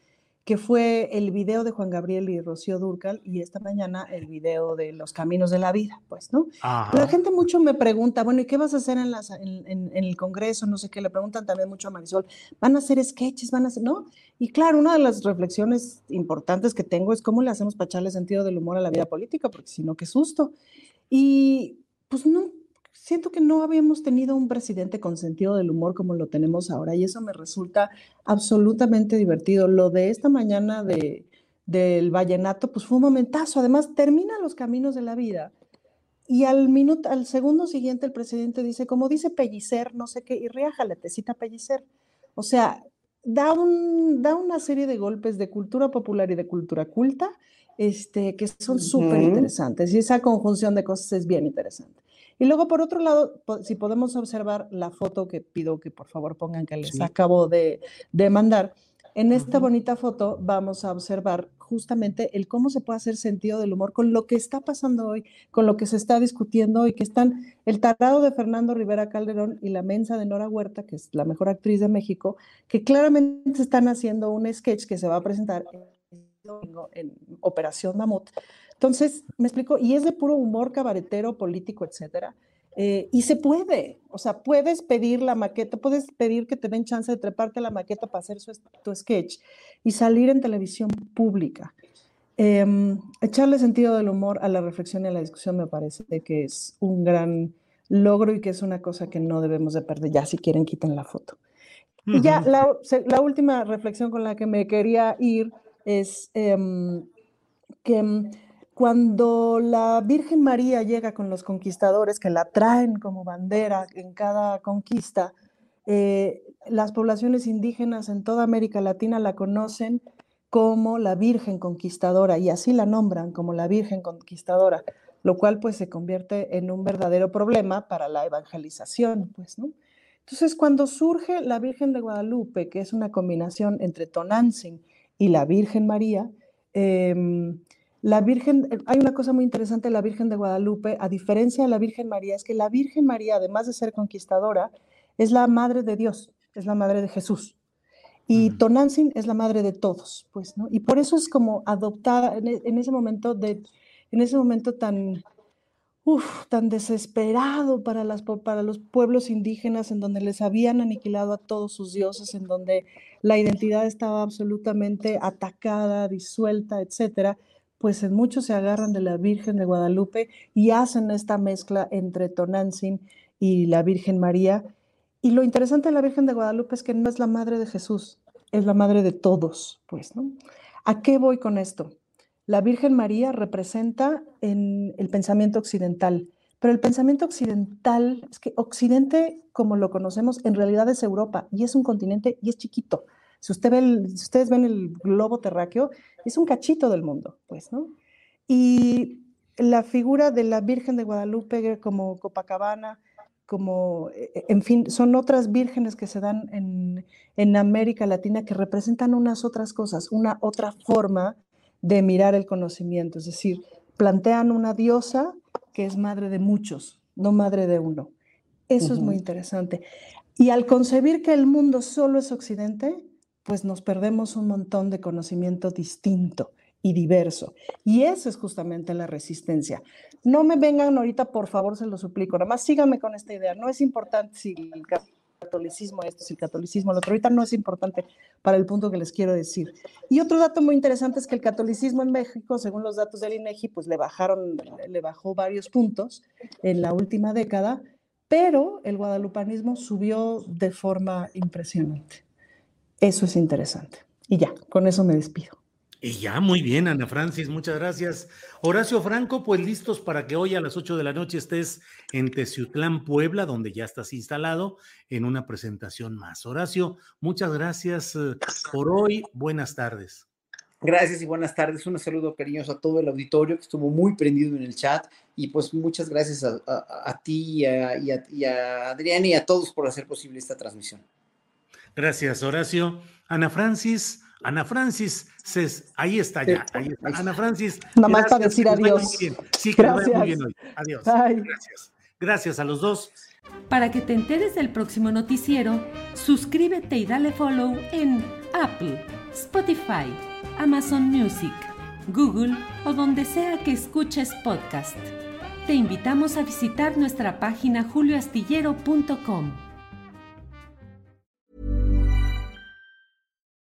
que fue el video de Juan Gabriel y Rocío Durcal y esta mañana el video de Los Caminos de la Vida, pues, ¿no? La gente mucho me pregunta, bueno, ¿y qué vas a hacer en, las, en, el Congreso? No sé qué, le preguntan también mucho a Marisol, ¿van a hacer sketches? ¿Van a hacer, no? Y claro, una de las reflexiones importantes que tengo es cómo le hacemos para echarle sentido del humor a la vida política, porque si no, qué susto. Y pues no, siento que no habíamos tenido un presidente con sentido del humor como lo tenemos ahora y eso me resulta absolutamente divertido. Lo de esta mañana de, del vallenato, pues fue un momentazo. Además, termina los caminos de la vida y al minuto, al segundo siguiente el presidente dice, como dice Pellicer, no sé qué, y reájale, te cita Pellicer. O sea, da, un, da una serie de golpes de cultura popular y de cultura culta este, que son súper interesantes y esa conjunción de cosas es bien interesante. Y luego, por otro lado, si podemos observar la foto que pido que por favor pongan que les acabo de, de mandar, En esta bonita foto vamos a observar justamente el cómo se puede hacer sentido del humor con lo que está pasando hoy, con lo que se está discutiendo hoy, que están el tarado de Fernando Rivera Calderón y la mensa de Nora Huerta, que es la mejor actriz de México, que claramente están haciendo un sketch que se va a presentar en Operación Mamut. Entonces, me explico, y es de puro humor cabaretero, político, etcétera. Eh, y se puede, o sea, puedes pedir la maqueta, puedes pedir que te den chance de treparte la maqueta para hacer tu sketch y salir en televisión pública. Em, echarle sentido del humor a la reflexión y a la discusión me parece que es un gran logro y que es una cosa que no debemos de perder. Ya si quieren, quiten la foto. Y ya la, la, última reflexión con la que me quería ir es em, que em, cuando la Virgen María llega con los conquistadores que la traen como bandera en cada conquista, eh, las poblaciones indígenas en toda América Latina la conocen como la Virgen Conquistadora y así la nombran como la Virgen Conquistadora, lo cual pues se convierte en un verdadero problema para la evangelización, pues, ¿no? Entonces, cuando surge la Virgen de Guadalupe, que es una combinación entre Tonantzin y la Virgen María, eh, la Virgen, eh, hay una cosa muy interesante de la Virgen de Guadalupe, a diferencia de la Virgen María, es que la Virgen María, además de ser conquistadora, es la madre de Dios, es la madre de Jesús. Y Tonantzin es la madre de todos, pues, ¿no? Y por eso es como adoptada en, e, ese momento de, en ese momento tan, uf, tan desesperado para, las, para los pueblos indígenas, en donde les habían aniquilado a todos sus dioses, en donde la identidad estaba absolutamente atacada, disuelta, etcétera pues en muchos se agarran de la Virgen de Guadalupe y hacen esta mezcla entre Tonantzin y la Virgen María. Y lo interesante de la Virgen de Guadalupe es que no es la madre de Jesús, es la madre de todos, pues, ¿no? ¿A qué voy con esto? La Virgen María representa en el pensamiento occidental, pero el pensamiento occidental, es que Occidente, como lo conocemos, en realidad es Europa y es un continente y es chiquito. Si, usted ve si ustedes ven el globo terráqueo, es un cachito del mundo, pues, ¿no? Y la figura de la Virgen de Guadalupe como Copacabana, como, e, e, en fin, son otras vírgenes que se dan en, en América Latina que representan unas otras cosas, una otra forma de mirar el conocimiento, es decir, plantean una diosa que es madre de muchos, no madre de uno. Eso es muy interesante. Y al concebir que el mundo solo es occidente, pues nos perdemos un montón de conocimiento distinto y diverso. Y eso es justamente la resistencia. No me vengan ahorita, por favor, se lo suplico, nada más síganme con esta idea. No es importante si el catolicismo esto, si el catolicismo lo otro, ahorita no es importante para el punto que les quiero decir. Y otro dato muy interesante es que el catolicismo en México, según los datos del INEGI, pues le bajaron, le bajó varios puntos en la última década, pero el guadalupanismo subió de forma impresionante. Eso es interesante. Y ya, con eso me despido. Y ya, muy bien, Ana Francis, muchas gracias. Horacio Franco, pues listos para que hoy a las 8 de la noche estés en Teciutlán, Puebla, donde ya estás instalado en una presentación más. Horacio, muchas gracias eh, por hoy. Buenas tardes. Gracias y buenas tardes. Un saludo cariñoso a todo el auditorio que estuvo muy prendido en el chat. Y pues muchas gracias a, ti y a, y a Adrián y a todos por hacer posible esta transmisión. Gracias, Horacio. Ana Francis, Ana Francis, ahí está ya. Ana Francis. Nada más para decir adiós. Sí, que gracias. muy bien hoy. Adiós. Gracias. Gracias a los dos. Para que te enteres del próximo noticiero, suscríbete y dale follow en Apple, Spotify, Amazon Music, Google o donde sea que escuches podcast. Te invitamos a visitar nuestra página julioastillero.com.